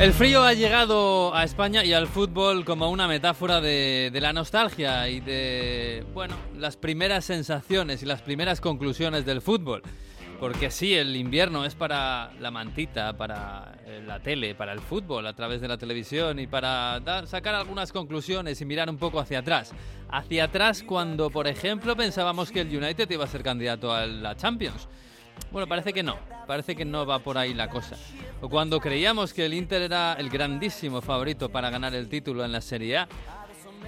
El frío ha llegado a España y al fútbol como una metáfora de, la nostalgia y de, bueno, las primeras sensaciones y las primeras conclusiones del fútbol. Porque sí, el invierno es para la mantita, para eh, la tele, para el fútbol a través de la televisión y para sacar algunas conclusiones y mirar un poco hacia atrás. Hacia atrás cuando, por ejemplo, pensábamos que el United iba a ser candidato a la Champions. Bueno, parece que no, parece que no va por ahí la cosa. Cuando creíamos que el Inter era el grandísimo favorito para ganar el título en la Serie A,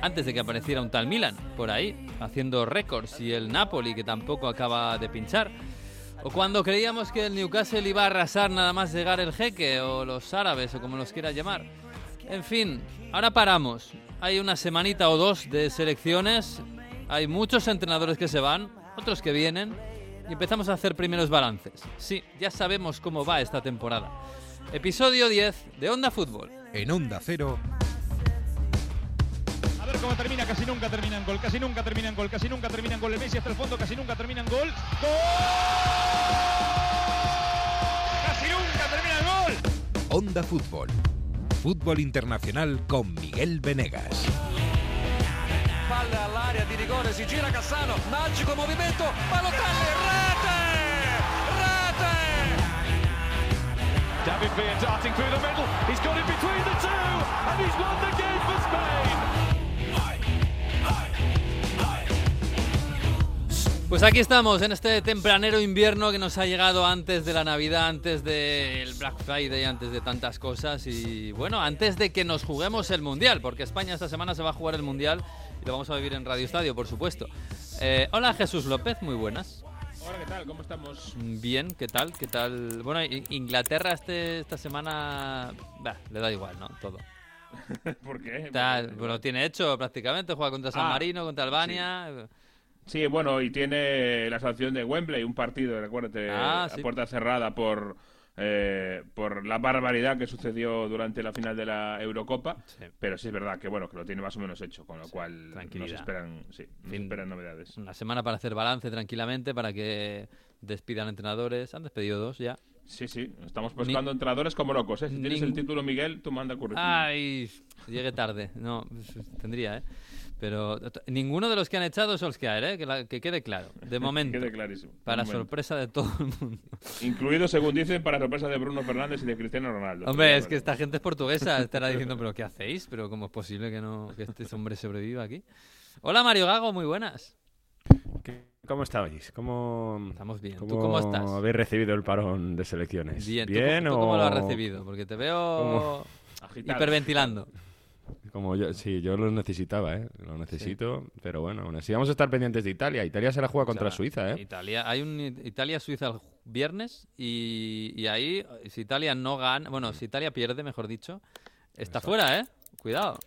antes de que apareciera un tal Milan por ahí, haciendo récords, y el Napoli, que tampoco acaba de pinchar. O cuando creíamos que el Newcastle iba a arrasar nada más llegar el jeque, o los árabes, o como los quiera llamar. En fin, ahora paramos. Hay una semanita o dos de selecciones, hay muchos entrenadores que se van, otros que vienen, y empezamos a hacer primeros balances. Sí, ya sabemos cómo va esta temporada. Episodio 10 de Onda Fútbol. En Onda Cero. A ver cómo termina, casi nunca termina en gol, casi nunca termina en gol, casi nunca termina en gol. El Messi hasta el fondo, casi nunca termina en gol. ¡Gol! Onda Fútbol. Fútbol internacional con Miguel Venegas. Palla all'area di rigore, si gira Cassano, magico movimento, Balotelli, rete! Rete! David Villa darting through the middle, he's got it between the two, and he's won the game for Spain! Pues aquí estamos, en este tempranero invierno que nos ha llegado antes de la Navidad, antes del Black Friday, antes de tantas cosas y bueno, antes de que nos juguemos el Mundial, porque España esta semana se va a jugar el Mundial y lo vamos a vivir en Radio Estadio, por supuesto. Eh, hola Jesús López, muy buenas. Hola, ¿qué tal? ¿Cómo estamos? Bien, ¿qué tal? ¿Qué tal? Bueno, Inglaterra este, esta semana bah, le da igual, ¿no? Todo. ¿Por qué? bueno, tiene hecho prácticamente, juega contra San ah, Marino, contra Albania. Sí, bueno, y tiene la sanción de Wembley, un partido, recuérdate, ah, a puerta cerrada por, eh, por la barbaridad que sucedió durante la final de la Eurocopa. Pero sí es verdad que bueno que lo tiene más o menos hecho, con lo cual nos esperan, sí, esperan novedades. Una semana para hacer balance tranquilamente, para que despidan entrenadores. Han despedido dos ya. Sí, sí, estamos buscando entrenadores como locos. ¿eh? Si tienes el título, Miguel, tú manda currículum. Ay, llegue tarde. No, pues, tendría, ¿eh? Pero ninguno de los que han echado es Solskjaer, ¿eh? que, que quede claro, de momento. quede clarísimo. Para sorpresa de todo el mundo. Incluido, según dicen, para sorpresa de Bruno Fernández y de Cristiano Ronaldo. Hombre, es que esta gente es portuguesa, estará diciendo, pero ¿qué hacéis? Pero ¿cómo es posible que, no, que este hombre sobreviva aquí? Hola Mario Gago, muy buenas. ¿Cómo estáis? ¿Cómo, Estamos bien. ¿Tú cómo estás? habéis recibido el parón de selecciones? Bien. ¿Bien ¿Tú, cómo lo has recibido? Porque te veo hiperventilando. Como yo, sí, yo lo necesitaba, ¿eh? Lo necesito, pero bueno, aún así vamos a estar pendientes de Italia. Italia se la juega contra Suiza, ¿eh? Italia, hay un Italia-Suiza el viernes y, ahí, si Italia no gana, bueno, si Italia pierde, mejor dicho, está fuera, ¿eh? Cuidado.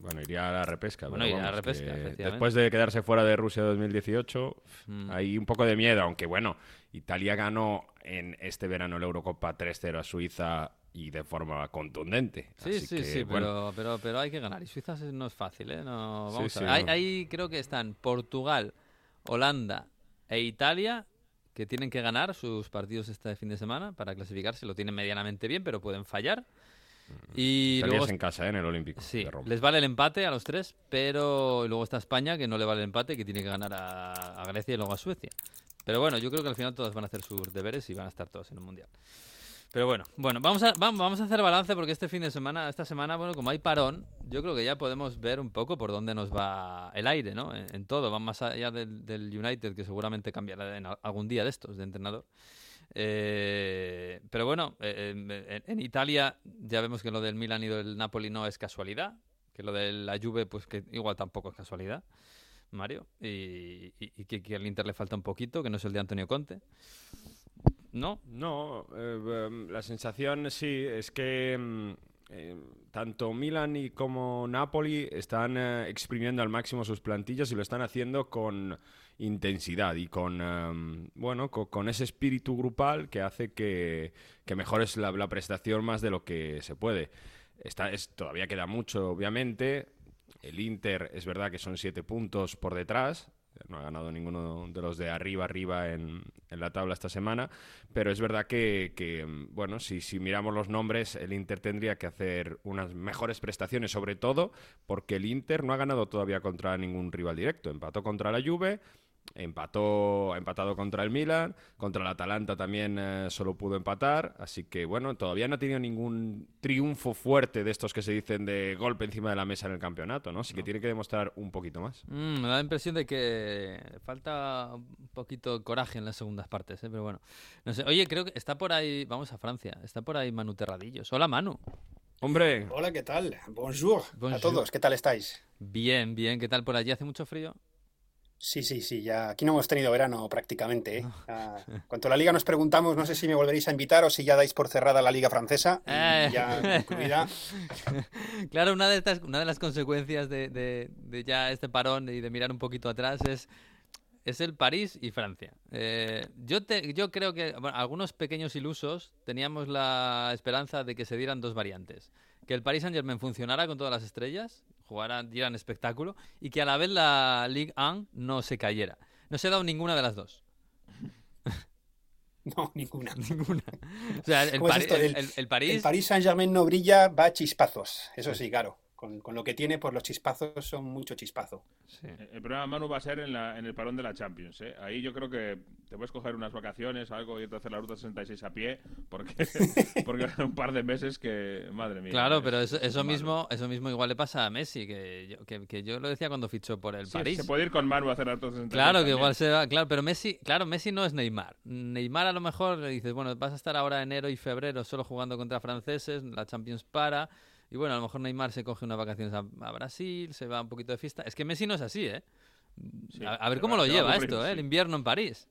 Bueno, iría a la repesca. Bueno, iría a la repesca, Después de quedarse fuera de Rusia 2018, mm. hay un poco de miedo, aunque bueno, Italia ganó en este verano la Eurocopa 3-0 a Suiza y de forma contundente. Sí, sí, sí, pero, pero, pero, hay que ganar. Y Suiza no es fácil, ¿eh? No, vamos a ver. Ahí, creo que están Portugal, Holanda e Italia que tienen que ganar sus partidos este fin de semana para clasificarse. Lo tienen medianamente bien, pero pueden fallar. Mm. Y luego en casa, ¿eh? en el Olímpico. Sí, les vale el empate a los tres, pero luego está España, que no le vale el empate, que tiene que ganar a, a Grecia y luego a Suecia. Pero bueno, yo creo que al final todos van a hacer sus deberes y van a estar todos en el Mundial. Pero bueno, bueno, vamos a, vamos a hacer balance porque este fin de semana, esta semana, bueno, como hay parón, yo creo que ya podemos ver un poco por dónde nos va el aire, ¿no? En, todo, va más allá del, United, que seguramente cambiará en algún día de estos, de entrenador. Eh, pero bueno, eh, en, Italia ya vemos que lo del Milan y del Napoli no es casualidad, que lo de la Juve, pues que igual tampoco es casualidad, Mario, y, que, que al Inter le falta un poquito, que no es el de Antonio Conte. ¿No? No, eh, em, la sensación sí es que em, eh, tanto Milan y como Napoli están eh, exprimiendo al máximo sus plantillas y lo están haciendo con intensidad y con em, bueno con, ese espíritu grupal que hace que, que mejores la, la, prestación más de lo que se puede. Está, es, todavía queda mucho, obviamente. El Inter es verdad que son siete puntos por detrás, no ha ganado ninguno de los de arriba, arriba en, la tabla esta semana, pero es verdad que, bueno, si, si miramos los nombres, el Inter tendría que hacer unas mejores prestaciones, sobre todo porque el Inter no ha ganado todavía contra ningún rival directo, empató contra la Juve, Empató, empatado contra el Milan, contra el Atalanta también eh, solo pudo empatar, así que bueno, todavía no ha tenido ningún triunfo fuerte de estos que se dicen de golpe encima de la mesa en el campeonato, ¿no? Así que tiene que demostrar un poquito más. Mm, me da la impresión de que falta un poquito de coraje en las segundas partes, ¿eh? pero bueno. No sé, oye, creo que está por ahí, vamos a Francia, está por ahí Manu Terradillos. Hola Manu. Hombre. Hola, ¿qué tal? Bonjour. Bonjour. a todos, ¿qué tal estáis? Bien, bien, ¿qué tal por allí? ¿Hace mucho frío? Sí, sí, sí, ya aquí no hemos tenido verano prácticamente. ¿eh? cuanto a la liga nos preguntamos, no sé si me volveréis a invitar o si ya dais por cerrada la liga francesa, eh. ya incluida. Claro, una de, estas, una de las consecuencias de, de, ya este parón y de mirar un poquito atrás es, es el París y Francia. Eh, yo, te, yo creo que algunos pequeños ilusos teníamos la esperanza de que se dieran dos variantes. Que el Paris Saint Germain funcionara con todas las estrellas jugaran, dieran espectáculo y que a la vez la Ligue 1 no se cayera. No se ha dado ninguna de las dos. No, ninguna. Ninguna. O sea, el, el, París... El París Saint-Germain no brilla, va a chispazos. Eso sí, claro con, lo que tiene, pues los chispazos son mucho chispazo. El problema, Manu, va a ser en, la, en, el parón de la Champions. ¿eh? Ahí yo creo que te puedes coger unas vacaciones, algo, y irte a hacer la ruta 66 a pie, porque, porque un par de meses que, madre mía. Claro, pero eso, eso mismo eso mismo igual le pasa a Messi, que yo, que, yo lo decía cuando fichó por el París. Se puede ir con Manu a hacer la ruta 66. Claro, que igual se va, claro, pero Messi, claro, Messi no es Neymar. Neymar a lo mejor le dices, bueno, vas a estar ahora enero y febrero solo jugando contra franceses, la Champions para y bueno, a lo mejor Neymar se coge unas vacaciones a, Brasil, se va un poquito de fiesta. Es que Messi no es así, ¿eh? a, ver cómo lo lleva esto, ¿eh? El invierno en París.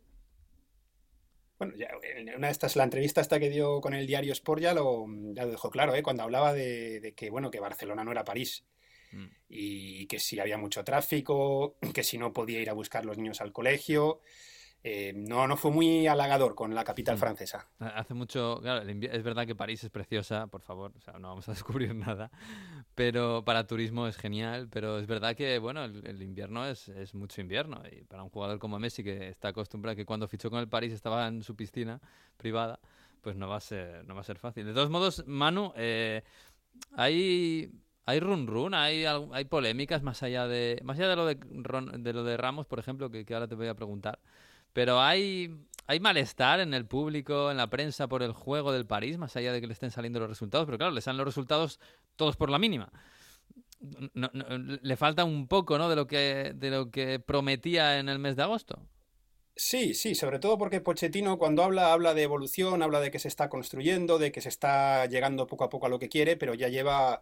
Bueno, ya, en una de estas, la entrevista esta que dio con el diario Sport ya lo, ya lo dejó claro, ¿eh? Cuando hablaba de, que, bueno, que Barcelona no era París. Mm. Y que si había mucho tráfico, que si no podía ir a buscar los niños al colegio. Eh, no, no fue muy halagador con la capital mm. francesa. Hace mucho, claro, es verdad que París es preciosa, por favor, o sea, no vamos a descubrir nada, pero para turismo es genial, pero es verdad que, bueno, el, invierno es, es, mucho invierno y para un jugador como Messi que está acostumbrado que cuando fichó con el París estaba en su piscina privada, pues no va a ser, no va a ser fácil. De todos modos, Manu, eh, hay hay run run, hay, hay polémicas más allá de más allá de lo de, de lo de Ramos, por ejemplo, que, que ahora te voy a preguntar. Pero hay, malestar en el público, en la prensa por el juego del París, más allá de que le estén saliendo los resultados. Pero claro, le salen los resultados todos por la mínima. le falta un poco ¿no? de, lo que, de lo que prometía en el mes de agosto. Sí, sí, sobre todo porque Pochettino cuando habla, habla de evolución, habla de que se está construyendo, de que se está llegando poco a poco a lo que quiere, pero ya lleva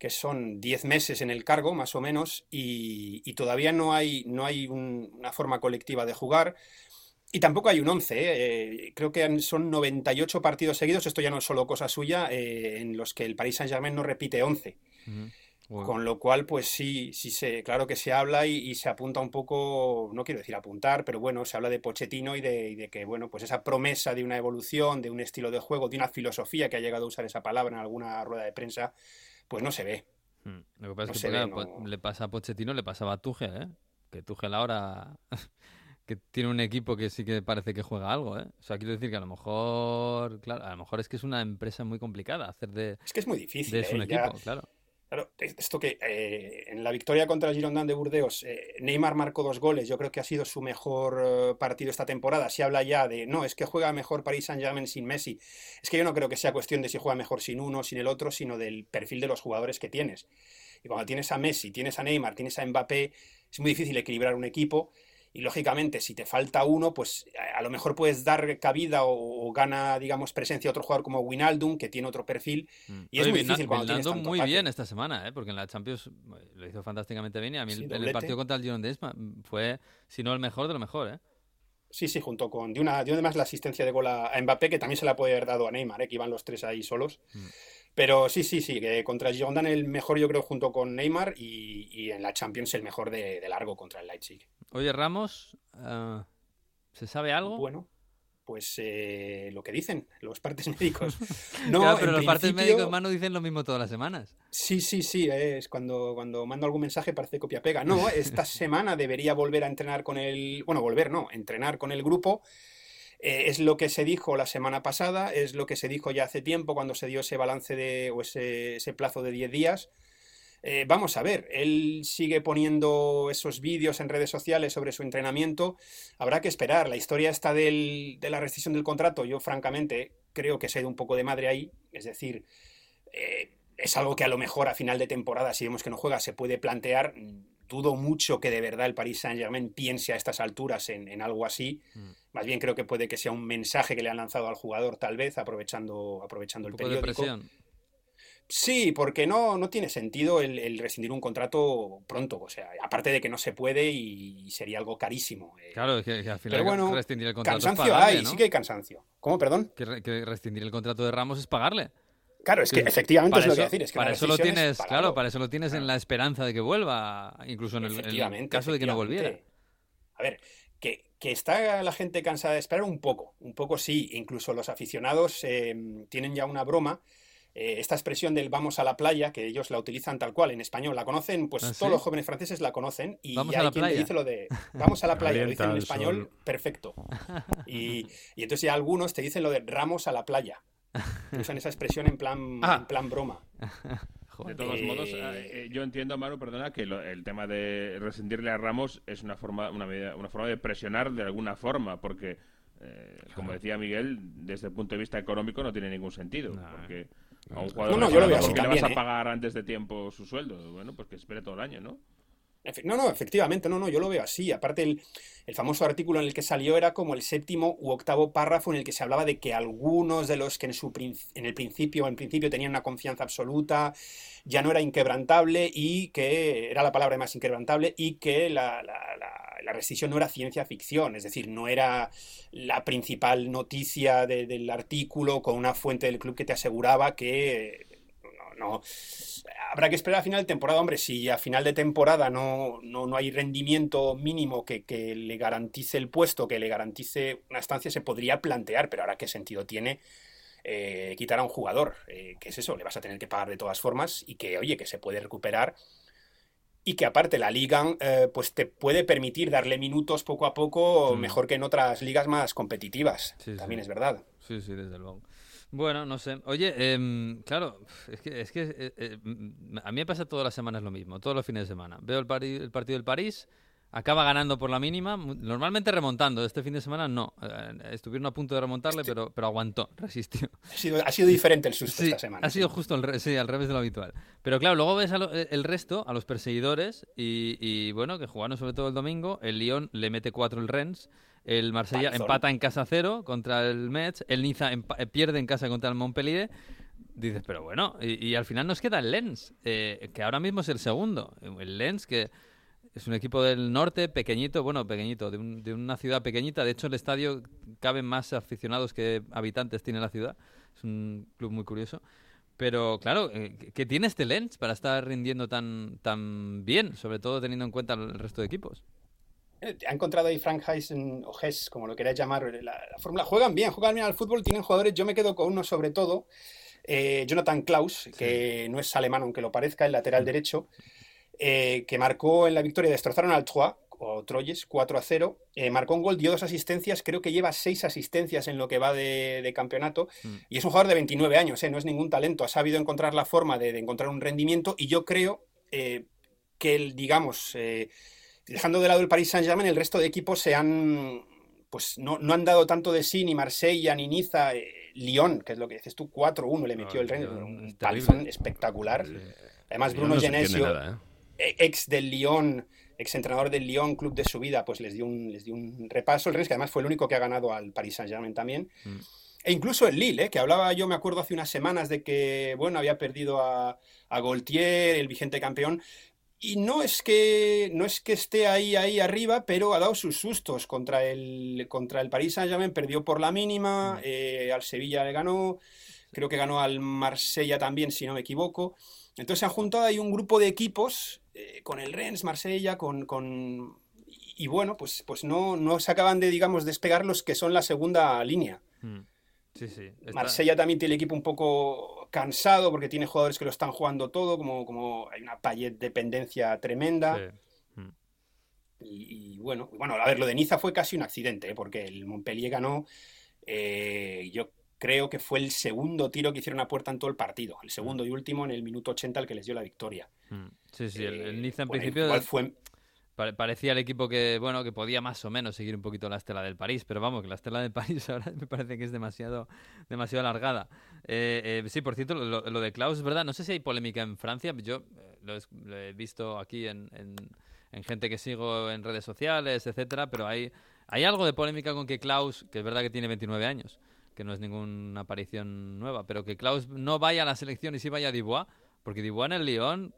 que son 10 meses en el cargo, más o menos, y, todavía no hay, no hay una forma colectiva de jugar. Y tampoco hay un 11, ¿eh? Eh, creo que son 98 partidos seguidos, esto ya no es solo cosa suya, eh, en los que el Paris Saint-Germain no repite 11. Con lo cual, pues sí, sí se, claro que se habla y, se apunta un poco, no quiero decir apuntar, pero bueno, se habla de Pochettino y de, y de, que, bueno, pues esa promesa de una evolución, de un estilo de juego, de una filosofía, que ha llegado a usar esa palabra en alguna rueda de prensa, pues no se ve. Hmm. Lo que pasa es que pues, le pasa a Pochettino, le pasaba a Tuchel, ¿eh? Que Tuchel ahora que tiene un equipo que sí que parece que juega algo, ¿eh? O sea, quiero decir que a lo mejor, claro, a lo mejor es que es una empresa muy complicada hacer de... Es que es muy difícil, de un ¿eh? equipo, claro. Claro, esto que eh, en la victoria contra el Girondin de Burdeos, eh, Neymar marcó dos goles, yo creo que ha sido su mejor eh, partido esta temporada. Se habla ya de, no, es que juega mejor Paris Saint-Germain sin Messi. Es que yo no creo que sea cuestión de si juega mejor sin uno, sin el otro, sino del perfil de los jugadores que tienes. Y cuando tienes a Messi, tienes a Neymar, tienes a Mbappé, es muy difícil equilibrar un equipo y lógicamente si te falta uno, pues a lo mejor puedes dar cabida o, gana, digamos, presencia a otro jugador como Winaldum, que tiene otro perfil. Mm. Y es muy difícil cuando tienes tanto muy bien esta semana, ¿eh? porque en la Champions lo hizo fantásticamente bien y a mí en el partido contra el Girondins fue, si no el mejor, de lo mejor, ¿eh? Sí, sí, junto con. De una, de además la asistencia de gol a, Mbappé, que también se la puede haber dado a Neymar, ¿eh? que iban los tres ahí solos. Mm. Pero sí, sí, sí, que contra Girondin el mejor yo creo junto con Neymar y, en la Champions el mejor de, largo contra el Leipzig. Oye, Ramos, eh, ¿se sabe algo? Bueno, pues eh, lo que dicen los partes médicos. No, pero los partes médicos, hermano, dicen lo mismo todas las semanas. Sí, sí, sí, es cuando, cuando mando algún mensaje parece copia-pega. No, esta semana debería volver a entrenar con el... Bueno, volver no, entrenar con el grupo. Eh, es lo que se dijo la semana pasada, es lo que se dijo ya hace tiempo cuando se dio ese balance de, o ese, ese plazo de 10 días. Eh, vamos a ver, él sigue poniendo esos vídeos en redes sociales sobre su entrenamiento. Habrá que esperar. La historia está del, de la rescisión del contrato. Yo, francamente, creo que se ha ido un poco de madre ahí. Es decir, eh, es algo que a lo mejor a final de temporada, si vemos que no juega, se puede plantear. Dudo mucho que de verdad el Paris Saint-Germain piense a estas alturas en, algo así. Mm. Más bien creo que puede que sea un mensaje que le han lanzado al jugador, tal vez, aprovechando, aprovechando el periódico. Sí, porque no, no tiene sentido el, rescindir un contrato pronto. O sea, aparte de que no se puede y sería algo carísimo. Eh. Claro, es que, al final Pero bueno, rescindir el contrato cansancio hay, sí que hay cansancio. ¿Cómo, perdón? que rescindir el contrato de Ramos es pagarle. Claro, es que efectivamente es lo que decir. Es que para eso lo tienes, claro, para eso lo tienes en la esperanza de que vuelva, incluso en el, caso de que no volviera. A ver, que, está la gente cansada de esperar un poco, un poco sí, incluso los aficionados eh, tienen ya una broma. Eh, esta expresión del vamos a la playa, que ellos la utilizan tal cual en español, la conocen, pues ¿Ah, todos los jóvenes franceses la conocen y vamos hay quien playa. dice lo de vamos a la playa, lo dicen en español perfecto. Y, y entonces ya algunos te dicen lo de ramos a la playa usan esa expresión en plan, ah. en plan broma. De todos modos, eh, eh, yo entiendo, Manu, perdona, que el tema de rescindirle a Ramos es una forma, una, una forma de presionar de alguna forma, porque, eh, como decía Miguel, desde el punto de vista económico no tiene ningún sentido. porque a un jugador no, yo lo veo le vas a pagar antes de tiempo su sueldo. Bueno, pues que espere todo el año, ¿no? No, no, efectivamente, no, no, yo lo veo así. Aparte, el, famoso artículo en el que salió era como el séptimo u octavo párrafo en el que se hablaba de que algunos de los que en, su, en el principio, en principio tenían una confianza absoluta, ya no era inquebrantable y que era la palabra más inquebrantable y que la, la, la, rescisión no era ciencia ficción, es decir, no era la principal noticia del artículo con una fuente del club que te aseguraba que no, no habrá que esperar a final de temporada. Hombre, si a final de temporada no, no, hay rendimiento mínimo que, le garantice el puesto, que le garantice una estancia, se podría plantear, pero ahora qué sentido tiene eh, quitar a un jugador, eh, que es eso, le vas a tener que pagar de todas formas y que, oye, que se puede recuperar y que aparte la liga eh, pues te puede permitir darle minutos poco a poco mm. mejor que en otras ligas más competitivas. También es verdad. Sí, sí, desde luego. Bueno, no sé. Oye, em, claro, es que, es que eh, eh, a mí me pasa todas las semanas lo mismo, todos los fines de semana. Veo el, el partido del París, acaba ganando por la mínima, normalmente remontando. Este fin de semana no. Eh, estuvieron a punto de remontarle, pero, pero aguantó, resistió. Ha sido, ha sido diferente el susto esta semana. Ha sido justo al, sí, al revés de lo habitual. Pero claro, luego ves el resto, a los perseguidores, y, y, bueno, que jugaron sobre todo el domingo. El Lyon le mete cuatro el Rennes. El Marsella empata en casa cero contra el Metz. El Niza eh, pierde en casa contra el Montpellier. Dices, pero bueno, y, al final nos queda el Lens, eh, que ahora mismo es el segundo. El Lens, que es un equipo del norte, pequeñito, bueno, pequeñito, de, una ciudad pequeñita. De hecho, el estadio caben más aficionados que habitantes tiene la ciudad. Es un club muy curioso. Pero claro, eh, ¿qué tiene este Lens para estar rindiendo tan, tan bien? Sobre todo teniendo en cuenta el resto de equipos. Eh, ha encontrado ahí Frank Heisen o Hess, como lo queráis llamar, la, fórmula. Juegan bien, juegan bien al fútbol, tienen jugadores. Yo me quedo con uno sobre todo, eh, Jonathan Klaus, que no es alemán aunque lo parezca, el lateral derecho, eh, que marcó en la victoria, destrozaron al Troyes, o Troyes, 4 a 0. marcó un gol, dio dos asistencias, creo que lleva seis asistencias en lo que va de, campeonato. Mm. Y es un jugador de 29 años, no es ningún talento. Ha sabido encontrar la forma de, de encontrar un rendimiento y yo creo que el, digamos dejando de lado el Paris Saint-Germain, el resto de equipos se han, pues no, han dado tanto de sí, ni Marsella, ni Niza, eh, Lyon, que es lo que dices tú, 4-1 le metió el Rennes, un palizón espectacular. Además, Bruno Genesio, ¿eh? e, ex del Lyon, ex entrenador del Lyon, club de su vida, pues les dio un, les dio un repaso. El Rennes, que además fue el único que ha ganado al Paris Saint-Germain también. Mm. E incluso el Lille, ¿eh? que hablaba yo, me acuerdo hace unas semanas de que, bueno, había perdido a, a Gaultier, el vigente campeón, y no es que no es que esté ahí ahí arriba, pero ha dado sus sustos contra el contra el Paris Saint-Germain, perdió por la mínima, mm. eh, al Sevilla le ganó, creo que ganó al Marsella también, si no me equivoco. Entonces se han juntado ahí un grupo de equipos eh, con el Rennes, Marsella, con, con y bueno, pues pues no no se acaban de digamos despegar los que son la segunda línea. Mm. Sí, sí. Marsella también tiene el equipo un poco cansado porque tiene jugadores que lo están jugando todo, como, como hay una Payet dependencia tremenda. Mm. Y, bueno, bueno, a ver, lo de Niza fue casi un accidente, ¿eh? porque el Montpellier ganó, eh, yo creo que fue el segundo tiro que hicieron a puerta en todo el partido, el segundo y último en el minuto 80 el que les dio la victoria. Mm. Sí, sí, el, Niza en principio... fue parecía el equipo que, bueno, que podía más o menos seguir un poquito la estela del París, pero vamos, que la estela del París ahora me parece que es demasiado, demasiado alargada. Eh, eh, sí, por cierto, lo, de Klaus es verdad, no sé si hay polémica en Francia, yo eh, lo, he visto aquí en, en, gente que sigo en redes sociales, etcétera, pero hay, hay algo de polémica con que Klaus, que es verdad que tiene 29 años, que no es ninguna aparición nueva, pero que Klaus no vaya a la selección y sí vaya a Dubois, porque Dubois en el Lyon,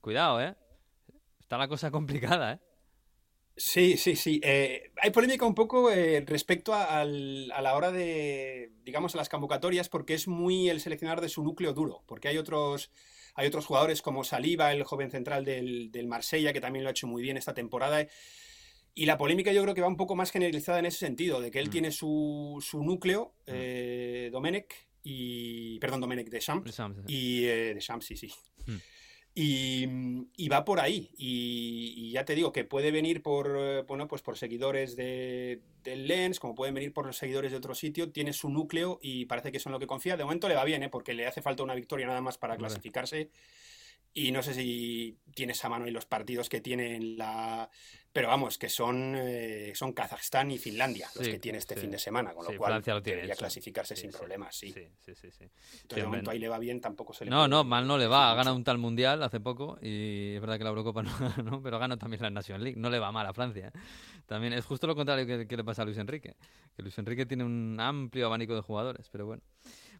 cuidado, ¿eh? Está la cosa complicada, ¿eh? Sí, sí, sí. Eh, hay polémica un poco eh, respecto a, la hora de, digamos, a las convocatorias, porque es muy el seleccionar de su núcleo duro, porque hay otros, hay otros jugadores como Saliba, el joven central del, del Marsella, que también lo ha hecho muy bien esta temporada. Y la polémica yo creo que va un poco más generalizada en ese sentido, de que él mm. tiene su, su núcleo, mm. eh, Domenech, y, perdón, Domenech de Champs, y de Champs, sí, sí. Mm. Y, va por ahí. Y, ya te digo que puede venir por, eh, bueno, pues por seguidores de, del Lens, como pueden venir por los seguidores de otro sitio. Tiene su núcleo y parece que son lo que confía. De momento le va bien, ¿eh? porque le hace falta una victoria nada más para clasificarse. Y no sé si tienes a mano en los partidos que tiene en la, pero vamos, que son, eh, son Kazajstán y Finlandia los que tiene este fin de semana, con lo cual Francia lo tiene debería clasificarse sin problemas, sí. Sí, sí, sí. Entonces, de momento ahí le va bien, tampoco se le No, no, mal no le va. Ha ganado un tal mundial hace poco y es verdad que la Eurocopa no pero ganó también la National League. No le va mal a Francia. ¿eh? También es justo lo contrario que, que le pasa a Luis Enrique. Que Luis Enrique tiene un amplio abanico de jugadores, pero bueno.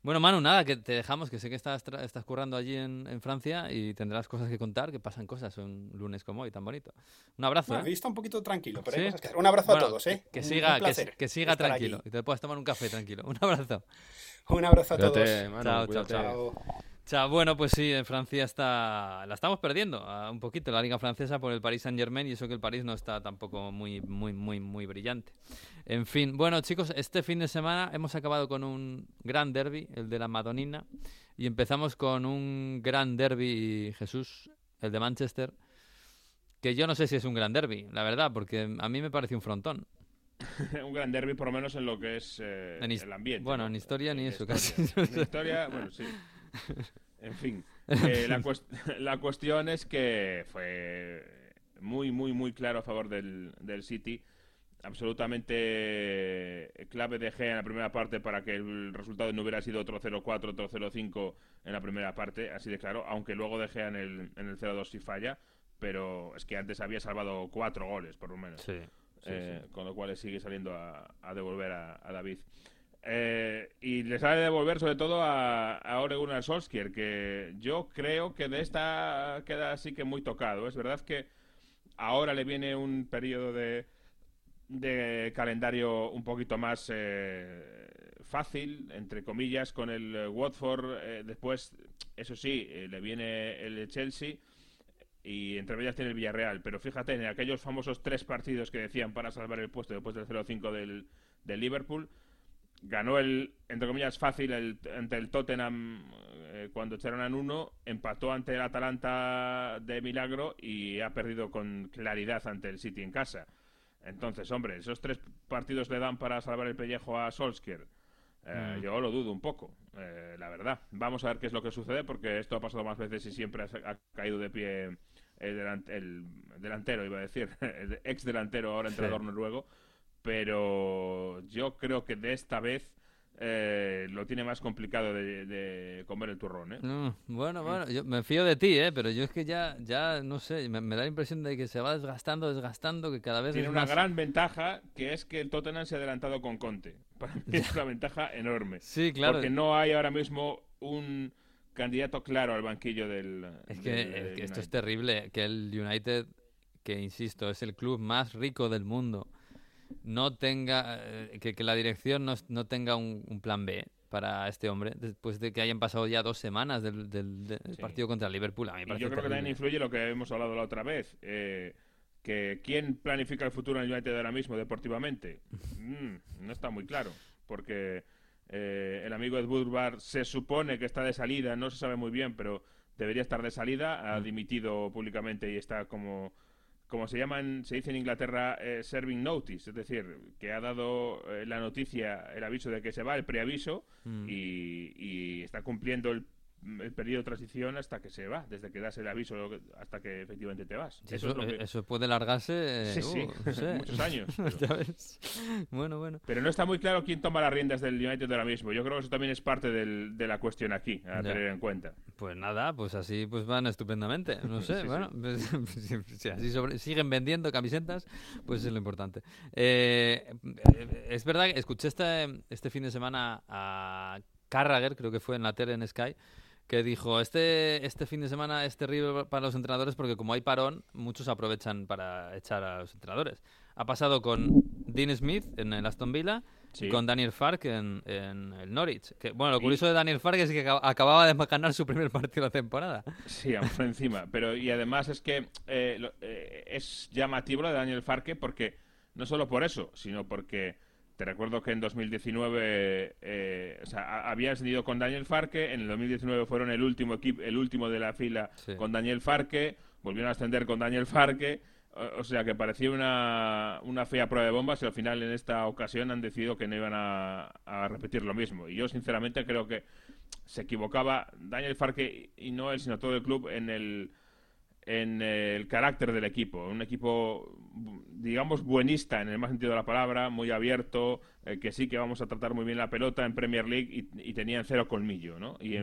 Bueno, Manu, nada, que te dejamos, que sé que estás, estás currando allí en, Francia y tendrás cosas que contar, que pasan cosas un lunes como hoy, tan bonito. Un abrazo. Bueno, ¿eh? está un poquito tranquilo, pero hay cosas que hacer. Un abrazo a todos, ¿eh? Que siga, que, siga tranquilo y te puedas tomar un café tranquilo. Un abrazo. Un abrazo a todos. chao, chao, chao. Bueno, pues sí, en Francia está la estamos perdiendo un poquito la liga francesa por el Paris Saint Germain y eso que el París no está tampoco muy muy muy muy brillante. En fin, bueno chicos, este fin de semana hemos acabado con un gran derby, el de la Madonina, y empezamos con un gran derby, Jesús, el de Manchester, que yo no sé si es un gran derby, la verdad, porque a mí me parece un frontón. un gran derby, por lo menos en lo que es eh, el ambiente. Bueno, en historia ni eso, casi. En historia, bueno, sí. En fin, eh, la, la, cuestión es que fue muy, muy, muy claro a favor del, del City absolutamente clave de G en la primera parte para que el resultado no hubiera sido otro 0-4, otro 0-5 en la primera parte, así de claro, aunque luego de Gea en el, en el 0-2 si falla, pero es que antes había salvado cuatro goles, por lo menos. Eh, con lo cual sigue saliendo a, devolver a, David. Eh, y le sale a devolver sobre todo a, a Ole Gunnar Solskjaer, que yo creo que de esta queda así que muy tocado. Es verdad que ahora le viene un periodo de de calendario un poquito más eh, fácil, entre comillas, con el eh, Watford. Eh, después, eso sí, le viene el Chelsea y entre ellas tiene el Villarreal. Pero fíjate, en aquellos famosos tres partidos que decían para salvar el puesto después del 0-5 del, del, Liverpool, ganó el, entre comillas, fácil el, ante el Tottenham cuando echaron a uno, empató ante el Atalanta de milagro y ha perdido con claridad ante el City en casa. Entonces, hombre, esos tres partidos le dan para salvar el pellejo a Solskjaer. Eh, mm. Yo lo dudo un poco, eh, la verdad. Vamos a ver qué es lo que sucede, porque esto ha pasado más veces y siempre ha, caído de pie el, delantero, iba a decir, el ex delantero, ahora entrenador noruego. Pero yo creo que de esta vez eh, lo tiene más complicado de, comer el turrón, ¿eh? bueno, bueno, yo me fío de ti, ¿eh? Pero yo es que ya, ya no sé, me, da la impresión de que se va desgastando, desgastando, que cada vez Tiene una gran ventaja, que es que el Tottenham se ha adelantado con Conte. Para mí es una ventaja enorme. Sí, claro. Porque no hay ahora mismo un candidato claro al banquillo del... Es que, esto es terrible, que el United, que insisto, es el club más rico del mundo no tenga, eh, que, la dirección no, no tenga un, plan B para este hombre después de que hayan pasado ya dos semanas del, del, partido contra Liverpool. A mí yo creo que también influye lo que hemos hablado la otra vez. Eh, que quién planifica el futuro en el United ahora mismo deportivamente mm, no está muy claro porque Eh, el amigo Ed Woodward se supone que está de salida, no se sabe muy bien, pero debería estar de salida. Ha mm. dimitido públicamente y está como como se llaman, se dice en Inglaterra, eh, serving notice, es decir, que ha dado eh, la noticia, el aviso de que se va, el preaviso, mm. y, y, está cumpliendo el el periodo de transición hasta que se va, desde que das el aviso hasta que efectivamente te vas. eso, puede largarse sí, sí, muchos años. bueno, bueno. Pero no está muy claro quién toma las riendas del United ahora mismo. Yo creo que eso también es parte de la cuestión aquí, a tener en cuenta. Pues nada, pues así pues van estupendamente. No sé, bueno, pues, si así siguen vendiendo camisetas, pues es lo importante. Eh, es verdad que escuché este, este fin de semana a Carragher, creo que fue en la tele en Sky, que dijo, este, este fin de semana es terrible para los entrenadores porque como hay parón, muchos aprovechan para echar a los entrenadores. Ha pasado con Dean Smith en el Aston Villa y con Daniel Fark en, el Norwich. Que, bueno, lo curioso de Daniel Fark es que acababa de ganar su primer partido de temporada. Sí, por encima. Pero, y además es que eh, eh, es llamativo lo de Daniel Farke porque no solo por eso, sino porque te recuerdo que en 2019 eh, o sea, había ascendido con Daniel Farque, en el 2019 fueron el último equipo, el último de la fila con Daniel Farque, volvieron a ascender con Daniel Farque, o, sea que parecía una, una, fea prueba de bombas y al final en esta ocasión han decidido que no iban a, a repetir lo mismo. Y yo sinceramente creo que se equivocaba Daniel Farque y no él, sino todo el club en el en el carácter del equipo. Un equipo, digamos, buenista en el más sentido de la palabra, muy abierto, eh, que sí que vamos a tratar muy bien la pelota en Premier League y, tenían cero colmillo, ¿no? Y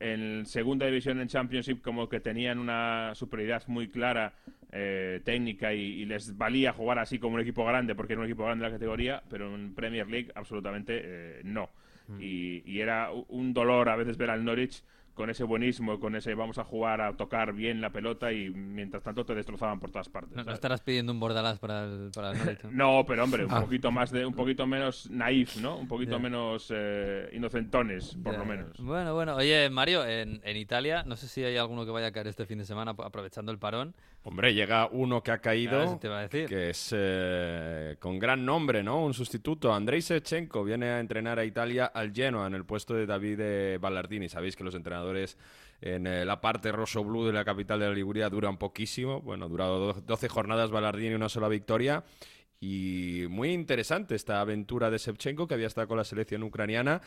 en, segunda división en Championship como que tenían una superioridad muy clara eh, técnica y, les valía jugar así como un equipo grande porque era un equipo grande de la categoría, pero en Premier League absolutamente eh, no. Mm. Y, y, era un dolor a veces ver al Norwich con ese buenismo, con ese vamos a jugar a tocar bien la pelota y mientras tanto te destrozaban por todas partes. No, estarás pidiendo un bordalás para el, para No, pero hombre, un ah. poquito más de, un poquito menos naif, ¿no? Un poquito menos eh, inocentones, por lo menos. Bueno, bueno. Oye, Mario, en, en Italia, no sé si hay alguno que vaya a caer este fin de semana aprovechando el parón. Hombre, llega uno que ha caído, que es eh, con gran nombre, ¿no? Un sustituto. Andrei Shevchenko viene a entrenar a Italia al Genoa en el puesto de David Ballardini. Sabéis que los entrenadores en eh, la parte rosso-blue de la capital de la Liguria duran poquísimo. Bueno, ha durado 12 jornadas Ballardini y una sola victoria. Y muy interesante esta aventura de Shevchenko, que había estado con la selección ucraniana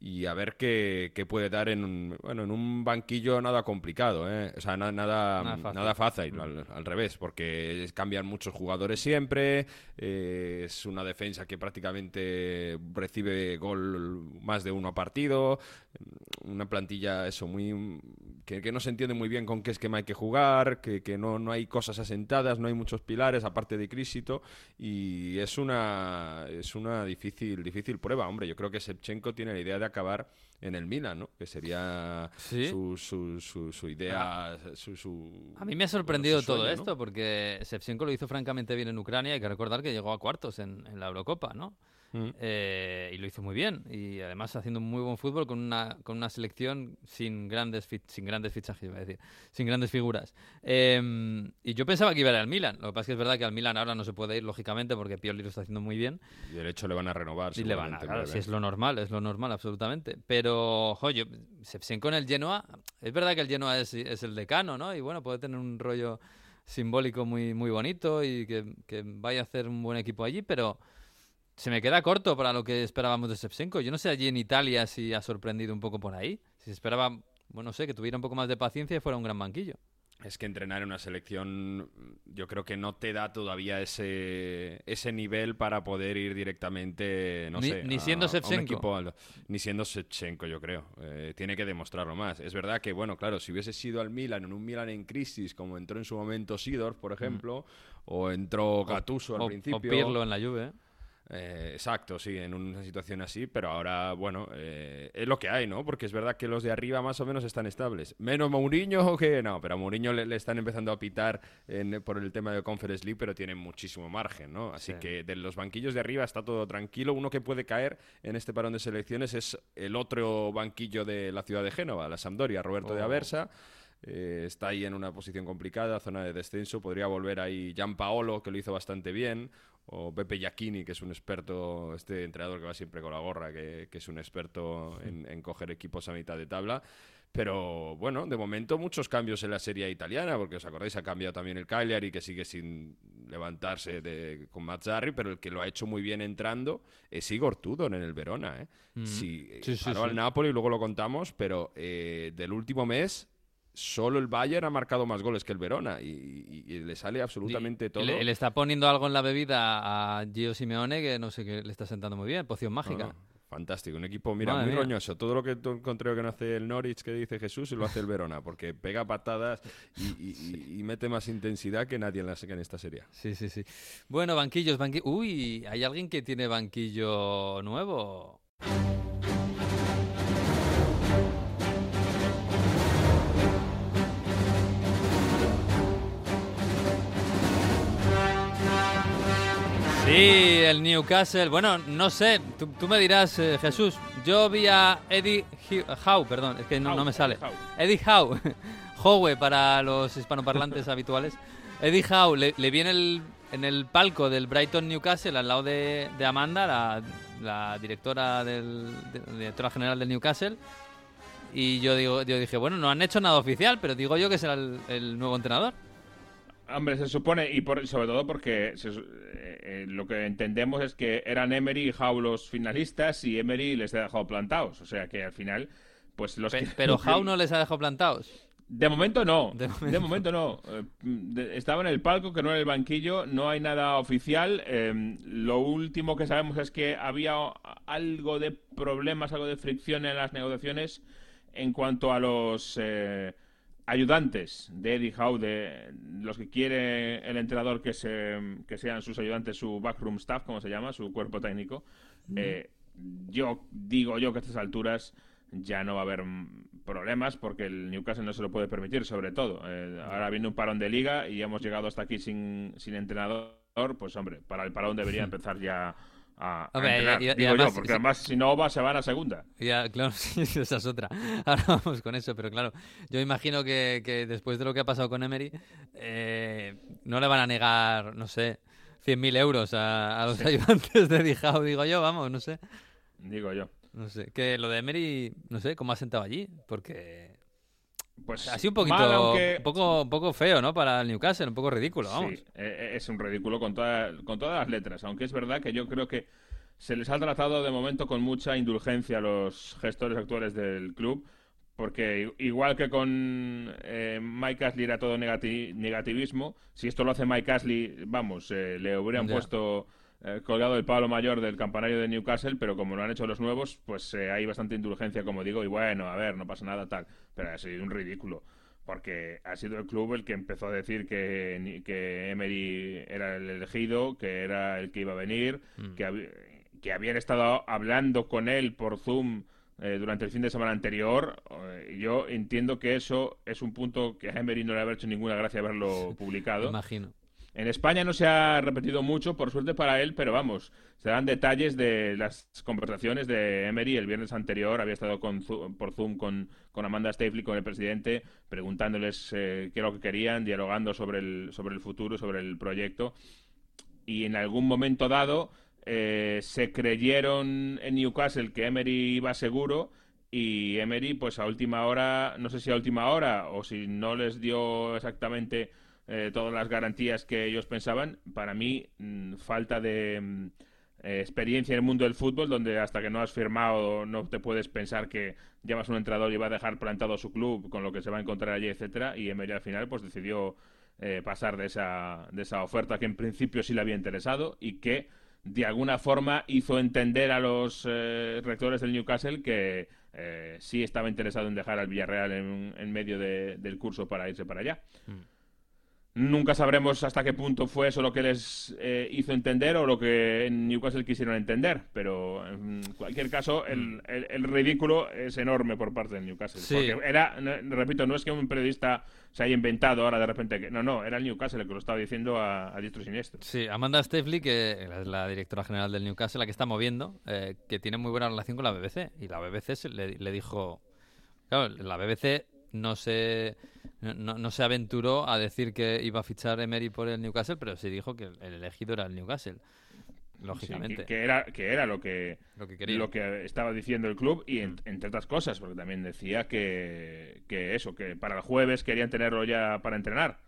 y a ver qué, puede dar en un, bueno, en un banquillo nada complicado, ¿eh? o sea, nada, nada fácil, al, revés, porque cambian muchos jugadores siempre, eh, es una defensa que prácticamente recibe gol más de uno a partido, una plantilla eso muy que, no se entiende muy bien con qué esquema hay que jugar, que, que no, no hay cosas asentadas, no hay muchos pilares aparte de Crisito y es una es una difícil difícil prueba, hombre, yo creo que Shevchenko tiene la idea de acabar en el Milan, ¿no? Que sería su, su, su, idea, ah. su, A mí me ha sorprendido todo esto porque Shevchenko lo hizo francamente bien en Ucrania, hay que recordar que llegó a cuartos en, en la Eurocopa, ¿no? Mm. Eh, y lo hizo muy bien. Y además haciendo muy buen fútbol con una, con una selección sin grandes, sin grandes fichajes, iba a decir, sin grandes figuras. Em, y yo pensaba que iba a ir al Milan. Lo que pasa es que es verdad que al Milan ahora no se puede ir, lógicamente, porque Pioli lo está haciendo muy bien. Y de hecho le van a renovar. Y le van a, claro, si es lo normal, es lo normal, absolutamente. Pero, joder, se con el Genoa, es verdad que el Genoa es, es el decano, ¿no? Y bueno, puede tener un rollo simbólico muy, muy bonito y que, que vaya a hacer un buen equipo allí, pero se me queda corto para lo que esperábamos de Shevchenko. Yo no sé allí en Italia si ha sorprendido un poco por ahí. Si se esperaba, bueno, no sé, que tuviera un poco más de paciencia y fuera un gran banquillo. Es que entrenar en una selección yo creo que no te da todavía ese, ese nivel para poder ir directamente, no sé, ni siendo Shevchenko. ni siendo Shevchenko, yo creo. Eh, tiene que demostrarlo más. Es verdad que, bueno, claro, si hubiese sido al Milan, en un Milan en crisis, como entró en su momento Sidor, por mm. ejemplo, o entró Gattuso al principio... O Pirlo en la Juve. Eh, exacto, sí, en una situación así, pero ahora, bueno, eh, es lo que hay, ¿no? Porque es verdad que los de arriba más o menos están estables. Menos Mourinho que no, pero a Mourinho le, están empezando a pitar por el tema de Conference League, pero tienen muchísimo margen, ¿no? Así que de los banquillos de arriba está todo tranquilo. Uno que puede caer en este parón de selecciones es el otro banquillo de la ciudad de Génova, la Sampdoria, Roberto de oh. Aversa. Eh, está ahí en una posición complicada, zona de descenso. Podría volver ahí Gian Paolo, que lo hizo bastante bien o Pepe Giacchini, que es un experto, este entrenador que va siempre con la gorra, que, es un experto en, coger equipos a mitad de tabla. Pero bueno, de momento muchos cambios en la serie italiana, porque os acordáis, ha cambiado también el Cagliari, que sigue sin levantarse de, con Mazzarri, pero el que lo ha hecho muy bien entrando es Igor Tudor en el Verona. ¿eh? Mm. Sí, sí, sí, al Napoli, luego lo contamos, pero eh, del último mes solo el Bayern ha marcado más goles que el Verona y, le sale absolutamente todo. Le, le, está poniendo algo en la bebida a Gio Simeone que no sé qué le está sentando muy bien, poción mágica. fantástico, un equipo, mira, muy roñoso. Todo lo que encontré que no hace el Norwich que dice Jesús y lo hace el Verona, porque pega patadas y, mete más intensidad que nadie en, la, en esta serie. Sí, sí, sí. Bueno, banquillos, banquillos. Uy, ¿hay alguien que tiene banquillo nuevo? Sí, el Newcastle. Bueno, no sé, tú, me dirás, eh, Jesús. Yo vi a Eddie Howe, perdón, es que no, me sale. Eddie Howe, Howe para los hispanoparlantes habituales. Eddie Howe le, vi en el, en el palco del Brighton Newcastle al lado de, Amanda, la, directora, del, directora general del Newcastle. Y yo, digo, yo dije, bueno, no han hecho nada oficial, pero digo yo que será el nuevo entrenador. Hombre, se supone, y por, sobre todo porque eh, eh, lo que entendemos es que eran Emery y Howe los finalistas y Emery les ha dejado plantados. O sea que al final, pues los Pero Howe no les ha dejado plantados. De momento no. De momento, no. Eh, estaba en el palco, que no en el banquillo. No hay nada oficial. Em, lo último que sabemos es que había algo de problemas, algo de fricción en las negociaciones en cuanto a los ayudantes de Eddie Howe, de los que quiere el entrenador que, se, que sean sus ayudantes, su backroom staff, como se llama, su cuerpo técnico. Eh, yo digo yo que a estas alturas ya no va a haber problemas porque el Newcastle no se lo puede permitir, sobre todo. Eh, ahora viene un parón de liga y hemos llegado hasta aquí sin, sin entrenador, pues hombre, para el parón debería empezar ya a, además, porque además si no va se van a segunda. Ya, claro, sí, esa es otra. Ahora vamos con eso, pero claro, yo imagino que, que después de lo que ha pasado con Emery, eh, no le van a negar, no sé, 100.000 euros a, a los ayudantes de Dijao, digo yo, vamos, no sé. Digo yo. No sé, que lo de Emery, no sé, cómo ha sentado allí, porque pues así un poquito un poco poco feo no para el Newcastle un poco ridículo vamos. sí, e, e, es un ridículo con con todas las letras aunque es verdad que yo creo que se les ha tratado de momento con mucha indulgencia a los gestores actuales del club porque igual que con eh, Mike Ashley era todo negativismo si esto lo hace Mike Ashley vamos eh, le hubieran puesto eh, colgado el palo mayor del campanario de Newcastle, pero como lo han hecho los nuevos, pues eh, hay bastante indulgencia, como digo, y bueno, a ver, no pasa nada tal. Pero ha sido un ridículo, porque ha sido el club el que empezó a decir que, que Emery era el elegido, que era el que iba a venir, mm. que, que habían estado hablando con él por Zoom eh, durante el fin de semana anterior. yo entiendo que eso es un punto que a Emery no le ha hecho ninguna gracia haberlo publicado. Imagino. En España no se ha repetido mucho, por suerte para él, pero vamos, se dan detalles de las conversaciones de Emery el viernes anterior. Había estado con, por Zoom con, con Amanda Stafley, con el presidente, preguntándoles eh, qué es lo que querían, dialogando sobre el, sobre el futuro, sobre el proyecto. Y en algún momento dado eh, se creyeron en Newcastle que Emery iba seguro y Emery, pues a última hora, no sé si a última hora o si no les dio exactamente eh, todas las garantías que ellos pensaban. Para mí, mm, falta de mm, eh, experiencia en el mundo del fútbol, donde hasta que no has firmado no te puedes pensar que llevas un entrenador y va a dejar plantado su club con lo que se va a encontrar allí, etcétera. Y Emery al final, pues decidió eh, pasar de esa, de esa oferta que en principio sí le había interesado y que de alguna forma hizo entender a los rectores del Newcastle que sí estaba interesado en dejar al Villarreal en, en medio del curso para irse para allá. Mm. Nunca sabremos hasta qué punto fue eso lo que les eh, hizo entender o lo que en Newcastle quisieron entender, pero en cualquier caso el, mm. ridículo es enorme por parte de Newcastle. Porque era, repito, no es que un periodista se haya inventado ahora de repente que no, no, era el Newcastle el que lo estaba diciendo a, a diestro y siniestro. Sí, Amanda Stefli, que es la directora general del Newcastle, la que está moviendo, eh, que tiene muy buena relación con la BBC y la BBC le, le dijo, claro, la BBC no se, no, se aventuró a decir que iba a fichar Emery por el Newcastle, pero sí dijo que el elegido era el Newcastle. Lógicamente. que, era, que era lo que, lo que, estaba diciendo el club y mm. entre otras cosas, porque también decía que, que eso, que para el jueves querían tenerlo ya para entrenar.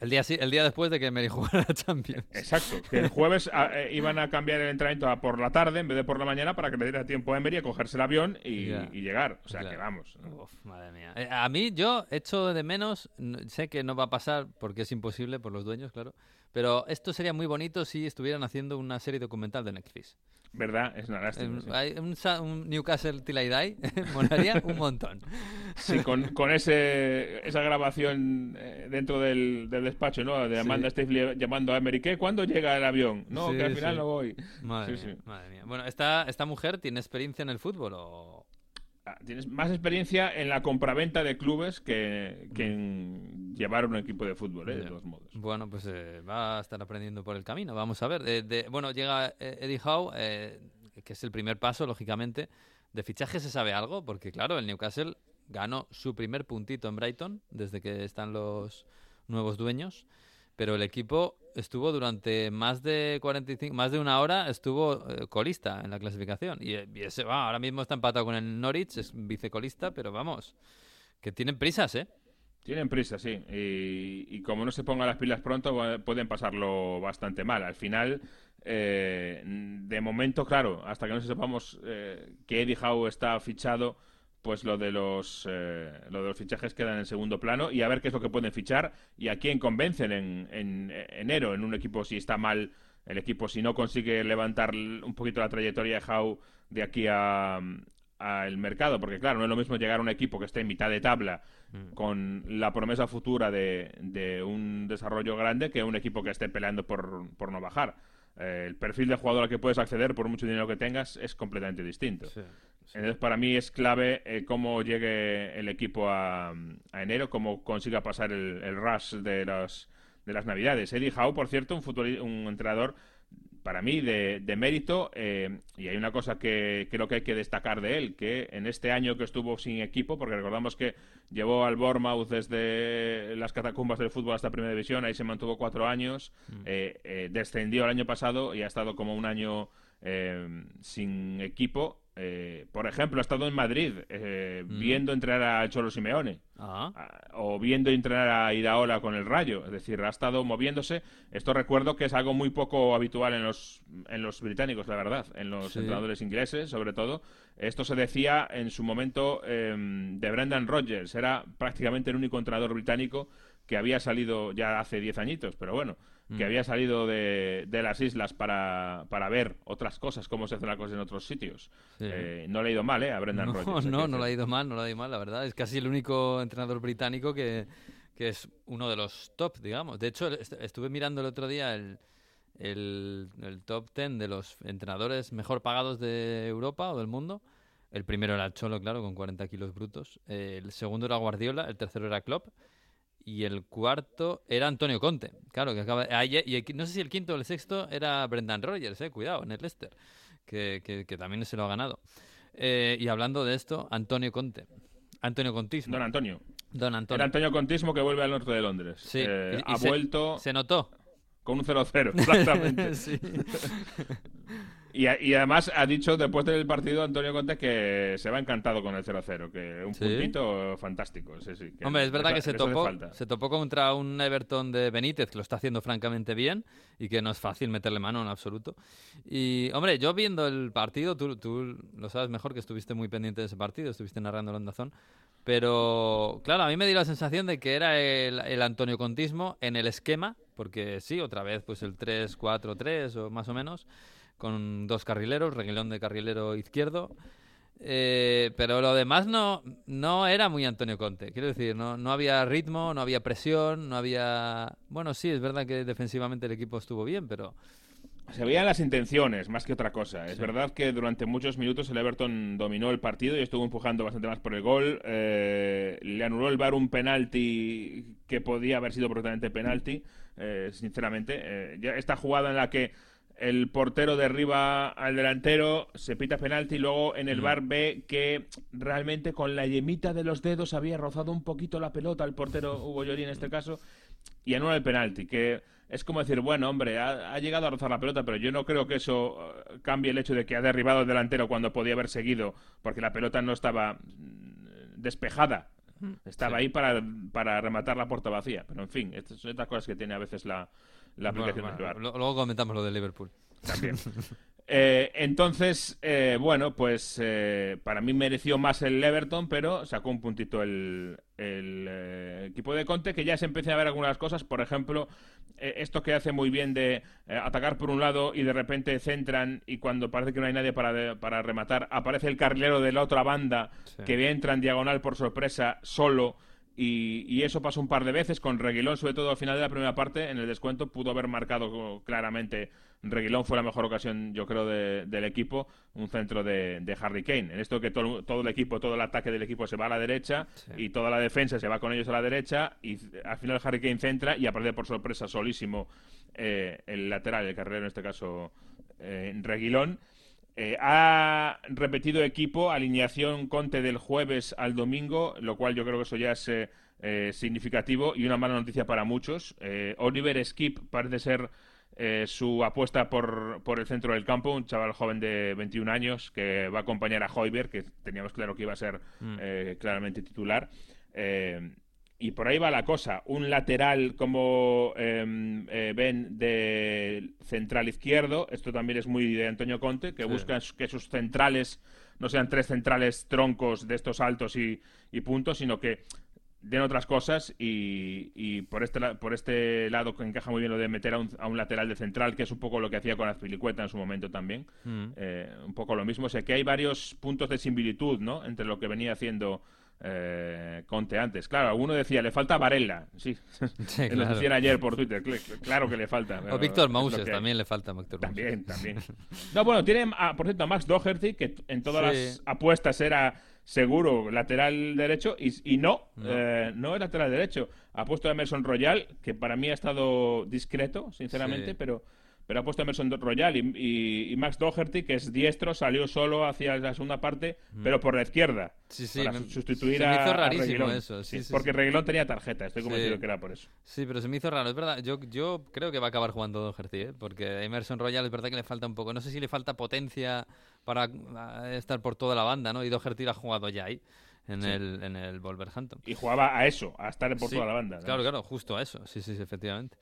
El día, el día después de que Emery jugara la Champions. Exacto, que el jueves ah, eh, iban a cambiar el entrenamiento a por la tarde en vez de por la mañana para que le diera tiempo a Emery a cogerse el avión y, llegar. O sea, que vamos. madre mía. Eh, a mí, yo echo de menos, sé que no va a pasar porque es imposible por los dueños, claro, pero esto sería muy bonito si estuvieran haciendo una serie documental de Netflix. ¿Verdad? Es una lástima. un, Newcastle Till I Die molaría un montón. Sí, con, con ese, esa grabación eh, dentro del, del, despacho, ¿no? De Amanda sí. llamando a Emery, ¿qué? ¿Cuándo llega el avión? No, que al final no voy. Madre, mía, madre mía. Bueno, ¿esta, ¿esta mujer tiene experiencia en el fútbol o...? Ah, tienes más experiencia en la compraventa de clubes que, que en llevar un equipo de fútbol, ¿eh? de todos modos. Bueno, pues eh, va a estar aprendiendo por el camino. Vamos a ver. De, bueno, llega eh, Eddie Howe, que es el primer paso, lógicamente. ¿De fichaje se sabe algo? Porque, claro, el Newcastle ganó su primer puntito en Brighton desde que están los nuevos dueños pero el equipo estuvo durante más de 45, más de una hora, estuvo eh, colista en la clasificación. Y, ese, ahora mismo está empatado con el Norwich, es vicecolista, pero vamos, que tienen prisas, ¿eh? Tienen prisas, sí. Y, como no se pongan las pilas pronto, pueden pasarlo bastante mal. Al final, eh, de momento, claro, hasta que no sepamos eh, que Eddie Howe está fichado, pues lo de los eh, lo de los fichajes quedan en segundo plano y a ver qué es lo que pueden fichar y a quién convencen en, en enero en un equipo si está mal el equipo si no consigue levantar un poquito la trayectoria de Howe de aquí a al mercado, porque claro, no es lo mismo llegar a un equipo que esté en mitad de tabla mm. con la promesa futura de, de, un desarrollo grande que un equipo que esté peleando por, por no bajar. Eh, el perfil de jugador al que puedes acceder por mucho dinero que tengas es completamente distinto. Entonces, para mí es clave eh, cómo llegue el equipo a, enero, cómo consiga pasar el, rush de, las de las Navidades. Eddie Howe, por cierto, un, un entrenador para mí de, mérito eh, y hay una cosa que creo que hay que destacar de él, que en este año que estuvo sin equipo, porque recordamos que llevó al Bournemouth desde las catacumbas del fútbol hasta Primera División, ahí se mantuvo cuatro años, mm. eh, descendió el año pasado y ha estado como un año sin equipo eh, por ejemplo, ha estado en Madrid eh, mm. viendo entrenar a Cholo Simeone ah. o viendo entrenar a Iraola con el Rayo. Es decir, ha estado moviéndose. Esto recuerdo que es algo muy poco habitual en los, en los británicos, la verdad, en los entrenadores ingleses, sobre todo. Esto se decía en su momento em, de Brendan Rodgers. Era prácticamente el único entrenador británico que había salido ya hace 10 añitos, pero bueno que mm. había salido de, las islas para, para, ver otras cosas, cómo se hacen las cosas en otros sitios. Eh, no le ha ido mal, ¿eh? A Brendan no, Rodgers. No, no le ha ido mal, no le ha ido mal, la verdad. Es casi el único entrenador británico que, que es uno de los top, digamos. De hecho, estuve mirando el otro día el, el, top ten de los entrenadores mejor pagados de Europa o del mundo. El primero era el Cholo, claro, con 40 kilos brutos. el segundo era Guardiola, el tercero era Klopp y el cuarto era Antonio Conte. Claro, que acaba. Ah, y, no sé si el quinto o el sexto era Brendan Rogers, eh, cuidado, en el Leicester, que, que, también se lo ha ganado. Eh, y hablando de esto, Antonio Conte. Antonio Contismo. Don Antonio. Don Antonio. Era Antonio Contismo que vuelve al norte de Londres. Sí. Eh, ha vuelto. Se notó. Con un 0-0, exactamente. sí. Y, además ha dicho después del partido Antonio Conte que se va encantado con el 0-0, que un puntito fantástico. Hombre, es verdad que, se topó, se topó contra un Everton de Benítez que lo está haciendo francamente bien y que no es fácil meterle mano en absoluto. Y, hombre, yo viendo el partido, tú, tú lo sabes mejor que estuviste muy pendiente de ese partido, estuviste narrando el Ondazón. Pero, claro, a mí me dio la sensación de que era el, el Antonio Contismo en el esquema, porque sí, otra vez, pues el 3-4-3 o más o menos con dos carrileros, Reguilón de carrilero izquierdo. Eh, pero lo demás no, no era muy Antonio Conte. Quiero decir, no, no había ritmo, no había presión, no había... Bueno, sí, es verdad que defensivamente el equipo estuvo bien, pero... Se veían las intenciones más que otra cosa. Es verdad que durante muchos minutos el Everton dominó el partido y estuvo empujando bastante más por el gol. Eh, le anuló el VAR un penalti que podía haber sido perfectamente penalti, eh, sinceramente. esta jugada en la que el portero derriba al delantero, se pita penalti y luego en el bar ve que realmente con la yemita de los dedos había rozado un poquito la pelota el portero Hugo Llori en este caso y anula el penalti, que es como decir, bueno, hombre, ha, llegado a rozar la pelota, pero yo no creo que eso eh, cambie el hecho de que ha derribado el delantero cuando podía haber seguido, porque la pelota no estaba mm, despejada. Estaba ahí para, para rematar la puerta vacía. Pero en fin, estas son estas cosas que tiene a veces la, la aplicación del Luego comentamos lo de Liverpool. También. Eh, entonces, eh, bueno, pues eh, para mí mereció más el Everton, pero sacó un puntito el, equipo de Conte, que ya se empieza a ver algunas cosas. Por ejemplo, esto que hace muy bien de atacar por un lado y de repente centran y cuando parece que no hay nadie para, para rematar, aparece el carrilero de la otra banda que entra en diagonal por sorpresa solo y, eso pasó un par de veces con Reguilón, sobre todo al final de la primera parte, en el descuento pudo haber marcado claramente. Reguilón fue la mejor ocasión, yo creo, del equipo, un centro de, Harry Kane. En esto que todo, el equipo, todo el ataque del equipo se va a la derecha y toda la defensa se va con ellos a la derecha y al final Harry Kane centra y aparece por sorpresa solísimo eh, el lateral, el carrero en este caso eh, Reguilón. Eh, ha repetido equipo, alineación Conte del jueves al domingo, lo cual yo creo que eso ya es eh, eh, significativo y una mala noticia para muchos. Oliver Skip parece ser su apuesta por, por, el centro del campo, un chaval joven de 21 años que va a acompañar a Hoiberg, que teníamos claro que iba a ser mm. claramente titular. Y por ahí va la cosa. Un lateral como em, eh, ven de central izquierdo. Esto también es muy de Antonio Conte, que busca que sus centrales no sean tres centrales troncos de estos altos y, puntos, sino que den otras cosas y, por este por este lado que encaja muy bien lo de meter a un, lateral de central que es un poco lo que hacía con Azpilicueta en su momento también mm. eh, un poco lo mismo o sea que hay varios puntos de similitud no entre lo que venía haciendo eh, Conte antes. Claro, alguno decía, le falta Varela. Sí, sí lo decían ayer por Twitter. Claro que le falta. O Víctor Mouses también le falta. Víctor también, también. No, bueno, tiene, por cierto, a Max Doherty, que en todas las apuestas era seguro lateral derecho y, no, no, eh, no es lateral derecho. Ha puesto a Emerson Royal, que para mí ha estado discreto, sinceramente, pero pero ha puesto a Emerson Royal y, Max Doherty, que es diestro, salió solo hacia la segunda parte, mm. pero por la izquierda. Sí, sí, para sustituir se me hizo rarísimo eso. Sí, porque Reguilón tenía tarjeta, estoy convencido que era por eso. Sí, pero se me hizo raro, es verdad. Yo, yo creo que va a acabar jugando Doherty, ¿eh? porque Emerson Royal es verdad que le falta un poco. No sé si le falta potencia para estar por toda la banda, ¿no? Y Doherty lo ha jugado ya ahí en, el, en el Wolverhampton. Y jugaba a eso, a estar por toda la banda. Claro, claro, justo a eso. Sí, sí, efectivamente.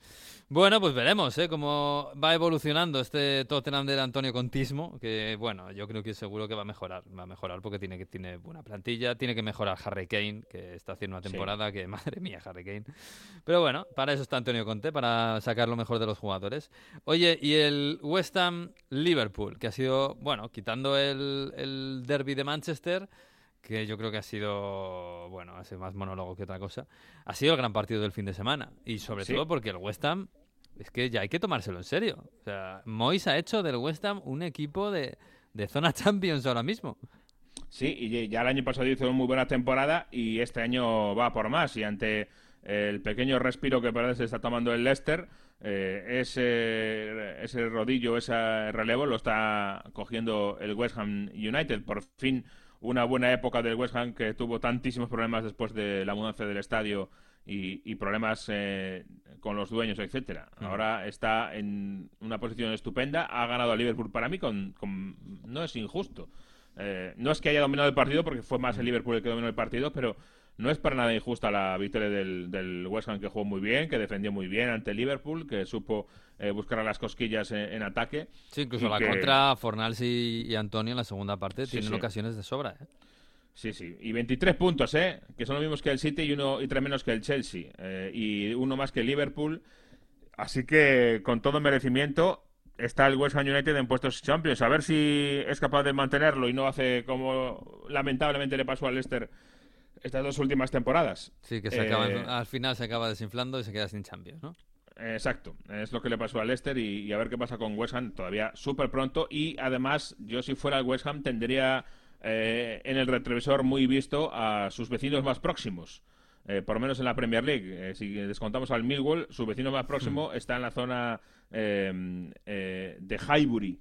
Bueno, pues veremos ¿eh? cómo va evolucionando este Tottenham del Antonio Contismo, que bueno, yo creo que seguro que va a mejorar. Va a mejorar porque tiene, que, tiene buena plantilla, tiene que mejorar Harry Kane, que está haciendo una temporada que, madre mía, Harry Kane. Pero bueno, para eso está Antonio Conte, para sacar lo mejor de los jugadores. Oye, y el West Ham Liverpool, que ha sido, bueno, quitando el, el derby de Manchester que yo creo que ha sido, bueno, ha sido más monólogo que otra cosa, ha sido el gran partido del fin de semana. Y sobre todo porque el West Ham, es que ya hay que tomárselo en serio. O sea, Mois ha hecho del West Ham un equipo de, de zona Champions ahora mismo. Sí, y ya el año pasado hizo una muy buena temporada y este año va por más. Y ante el pequeño respiro que parece está tomando el Leicester, eh, ese, ese rodillo, ese relevo lo está cogiendo el West Ham United. Por fin una buena época del West Ham que tuvo tantísimos problemas después de la mudanza del estadio y, problemas eh, con los dueños, etcétera. Ahora está en una posición estupenda, ha ganado a Liverpool para mí con, no es injusto. Eh, no es que haya dominado el partido porque fue más el Liverpool el que dominó el partido, pero no es para nada injusta la victoria del, del, West Ham que jugó muy bien, que defendió muy bien ante Liverpool, que supo eh, buscar a las cosquillas en, ataque. Sí, incluso la contra Fornals y, Antonio en la segunda parte tienen ocasiones de sobra. ¿eh? Sí, sí. Y 23 puntos, ¿eh? Que son los mismos que el City y, uno, y tres menos que el Chelsea. Eh, y uno más que el Liverpool. Así que, con todo merecimiento, está el West Ham United en puestos Champions. A ver si es capaz de mantenerlo y no hace como lamentablemente le pasó al Leicester estas dos últimas temporadas. Sí, que se eh, al final se acaba desinflando y se queda sin Champions, ¿no? Exacto, es lo que le pasó al Leicester y, a ver qué pasa con West Ham todavía súper pronto. Y además, yo si fuera el West Ham tendría eh, en el retrovisor muy visto a sus vecinos más próximos. eh, por lo menos en la Premier League. Eh, si descontamos al Millwall, su vecino más próximo hmm. está en la zona de Highbury.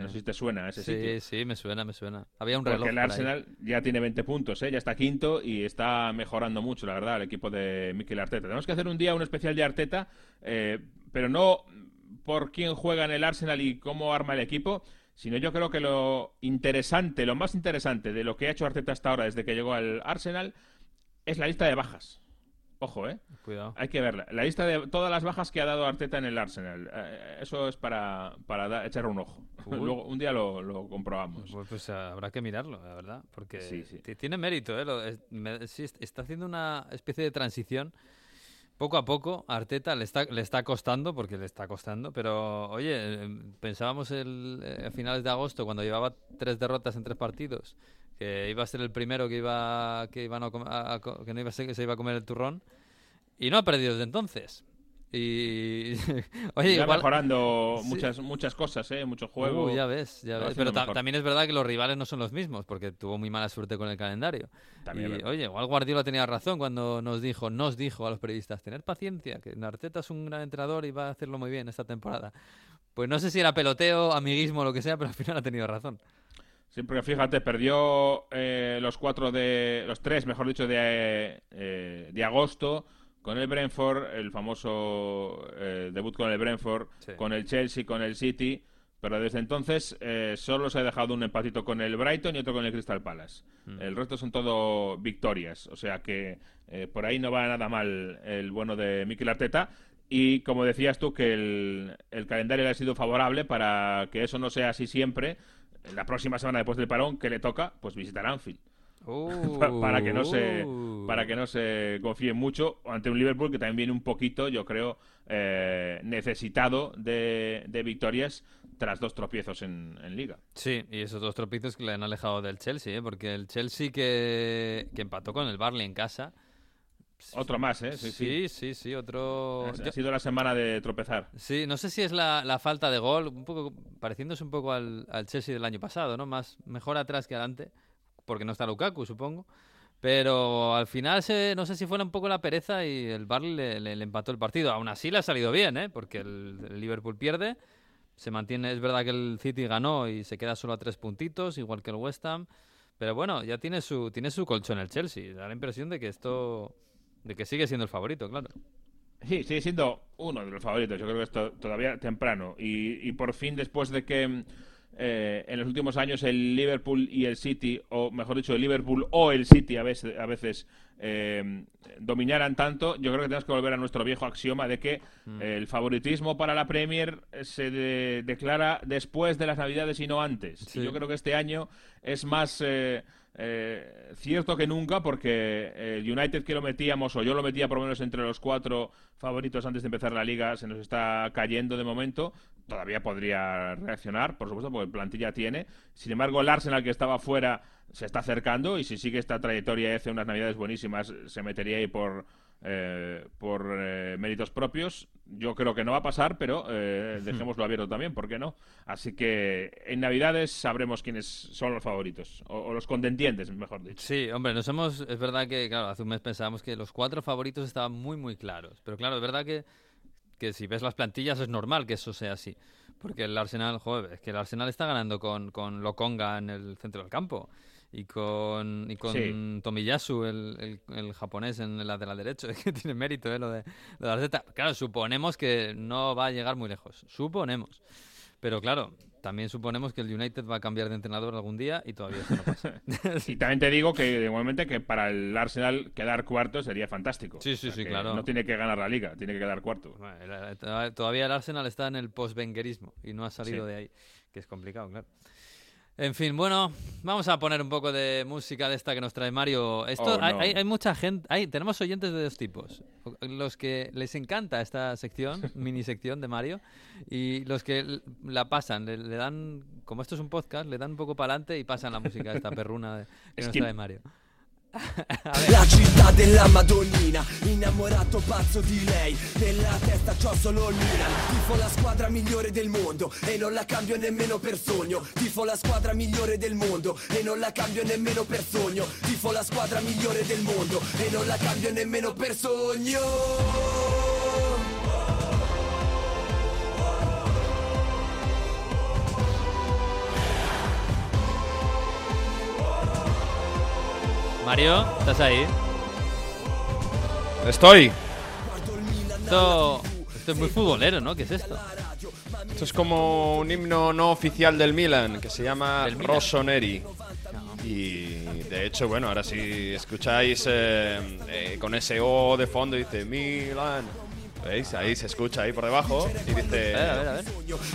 No sé si te suena ese sí, Sí, me suena, me suena. Había un reloj Porque el Arsenal ya tiene 20 puntos, ya está quinto y está mejorando mucho, la verdad, el equipo de Mikel Arteta. Tenemos que hacer un día un especial de Arteta, pero no por quién juega en el Arsenal y cómo arma el equipo, sino yo creo que lo interesante, lo más interesante de lo que ha hecho Arteta hasta ahora desde que llegó al Arsenal es la lista de bajas. Ojo, ¿eh? Cuidado. Hay que verla. La lista de todas las bajas que ha dado Arteta en el Arsenal. Eh, eso es para, para echar un ojo. Luego, un día lo, comprobamos. Pues, pues, habrá que mirarlo, la verdad. Porque tiene mérito, ¿eh? está haciendo una especie de transición poco a poco Arteta le está, le está costando, porque le está costando, pero oye, em, pensábamos el, eh, a finales de agosto, cuando llevaba tres derrotas en tres partidos, que iba a ser el primero que iba, que iba que no iba a ser que se iba a comer el turrón, y no ha perdido desde entonces. Y oye, mejorando muchas muchas cosas, ¿eh? muchos juegos. Uh, ya ves, ya ves. Pero también es verdad que los rivales no son los mismos, porque tuvo muy mala suerte con el calendario. y, oye, igual Guardiola tenía razón cuando nos dijo, nos dijo a los periodistas, tener paciencia, que Narteta es un gran entrenador y va a hacerlo muy bien esta temporada. Pues no sé si era peloteo, amiguismo o lo que sea, pero al final ha tenido razón. Sí, porque fíjate, perdió eh, los cuatro de, los tres, mejor dicho, de, eh, de agosto con el Brentford, el famoso eh, debut con el Brentford, con el Chelsea, con el City, pero desde entonces eh, solo se ha dejado un empatito con el Brighton y otro con el Crystal Palace. Mm. El resto son todo victorias, o sea que por ahí no va nada mal el bueno de Mikel Arteta. Y como decías tú, que el, el calendario le ha sido favorable para que eso no sea así siempre. La próxima semana después del parón, que le toca? Pues visitar Anfield. para que no se para que no se confíen mucho ante un Liverpool que también viene un poquito, yo creo, eh, necesitado de, victorias tras dos tropiezos en, Liga. Sí, y esos dos tropiezos que le han alejado del Chelsea, ¿eh? porque el Chelsea que, que empató con el Barley en casa. Otro más, ¿eh? Sí, sí, sí, otro... Ha, sido la semana de tropezar. Sí, no sé si es la, falta de gol, un poco pareciéndose un poco al, al Chelsea del año pasado, ¿no? Más mejor atrás que adelante porque no está Lukaku, supongo. Pero al final se, no sé si fue un poco la pereza y el Barley le, empató el partido. Aún así le ha salido bien, ¿eh? porque el, Liverpool pierde. Se mantiene, es verdad que el City ganó y se queda solo a tres puntitos, igual que el West Ham. Pero bueno, ya tiene su, tiene su colchón el Chelsea. Da la impresión de que esto. De que sigue siendo el favorito, claro. Sí, sigue siendo uno de los favoritos. Yo creo que es todavía temprano. Y, y por fin, después de que eh, en los últimos años el Liverpool y el City, o mejor dicho, el Liverpool o el City a veces, a veces eh, dominaran tanto, yo creo que tenemos que volver a nuestro viejo axioma de que mm. el favoritismo para la Premier se declara después de las Navidades y no antes. yo creo que este año es más... Eh, cierto que nunca, porque el United que lo metíamos, o yo lo metía por lo menos entre los cuatro favoritos antes de empezar la liga, se nos está cayendo de momento todavía podría reaccionar, por supuesto, porque plantilla tiene. Sin embargo, el Arsenal que estaba fuera se está acercando y si sigue esta trayectoria y hace unas navidades buenísimas, se metería ahí por, eh, por eh, méritos propios. Yo creo que no va a pasar, pero eh, dejémoslo abierto también, ¿por qué no? Así que en Navidades sabremos quiénes son los favoritos, o, los contendientes, mejor dicho. Sí, hombre, nos hemos, es verdad que, claro, hace un mes pensábamos que los cuatro favoritos estaban muy, muy claros, pero claro, es verdad que que si ves las plantillas es normal que eso sea así. Porque el Arsenal, joder, es que el Arsenal está ganando con, con Lokonga en el centro del campo y con, y con Tomiyasu, el, el, japonés en el lateral derecho. Es que tiene mérito ¿eh? lo de, lo de la Z. Claro, suponemos que no va a llegar muy lejos. Suponemos. Pero claro, también suponemos que el United va a cambiar de entrenador algún día y todavía eso no pasa. y también te digo que igualmente que para el Arsenal quedar cuarto sería fantástico. Sí, sí, sí, claro. No tiene que ganar la liga, tiene que quedar cuarto. todavía el Arsenal está en el post-benguerismo y no ha salido de ahí, que es complicado, claro. En fin, bueno, vamos a poner un poco de música de esta que nos trae Mario. Esto, oh, hay, hay, mucha gente, hay, tenemos oyentes de dos tipos. Los que les encanta esta sección, mini sección de Mario, y los que la pasan, le, dan, como esto es un podcast, le dan un poco para adelante y pasan la música de esta perruna que nos trae Mario. La città della Madonnina, innamorato pazzo di lei. Nella testa c'ho solo Milan Tifo la squadra migliore del mondo E non la cambio nemmeno per sogno. Tifo la squadra migliore del mondo E non la cambio nemmeno per sogno. Tifo la squadra migliore del mondo E non la cambio nemmeno per sogno Mario, ¿estás ahí? Estoy. Esto, es muy futbolero, ¿no? ¿Qué es esto? Esto es como un himno no oficial del Milan que se llama Rossoneri. Y de hecho, bueno, ahora si escucháis eh, eh, con ese O de fondo dice Milan, ¿Veis? Ahí se escucha ahí por debajo y dice... A ver, a ver, a ver.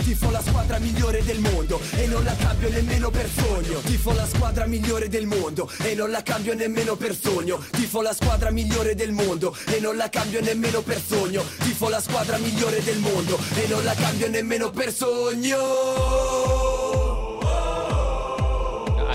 Tifo la squadra migliore del mondo e non la cambio nemmeno per sogno. Tifo la squadra migliore del mondo e non la cambio nemmeno per sogno. Tifo la squadra migliore del mondo e non la cambio nemmeno per sogno. Tifo la squadra migliore del mondo e non la cambio nemmeno per sogno.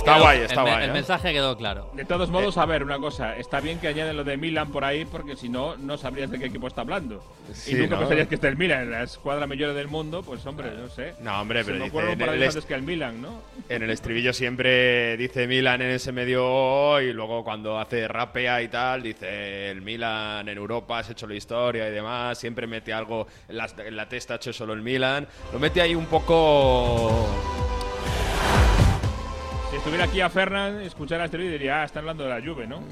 Está guay, está el, guay. El ¿eh? mensaje quedó claro. De todos modos, a ver, una cosa. Está bien que añaden lo de Milan por ahí, porque si no, no sabrías de qué equipo está hablando. Sí, y nunca ¿no? pensarías que esté el Milan en la escuadra mayor del mundo, pues hombre, no sé. No, hombre, Se pero me dice, un en par de el est- que el Milan, ¿no? En el estribillo siempre dice Milan en ese medio O y luego cuando hace rapea y tal dice el Milan en Europa has hecho la historia y demás. Siempre mete algo en la, en la testa ha hecho solo el Milan. Lo mete ahí un poco... Si estuviera aquí a Fernan, escuchara este vídeo diría, ah, está hablando de la Juve, ¿no?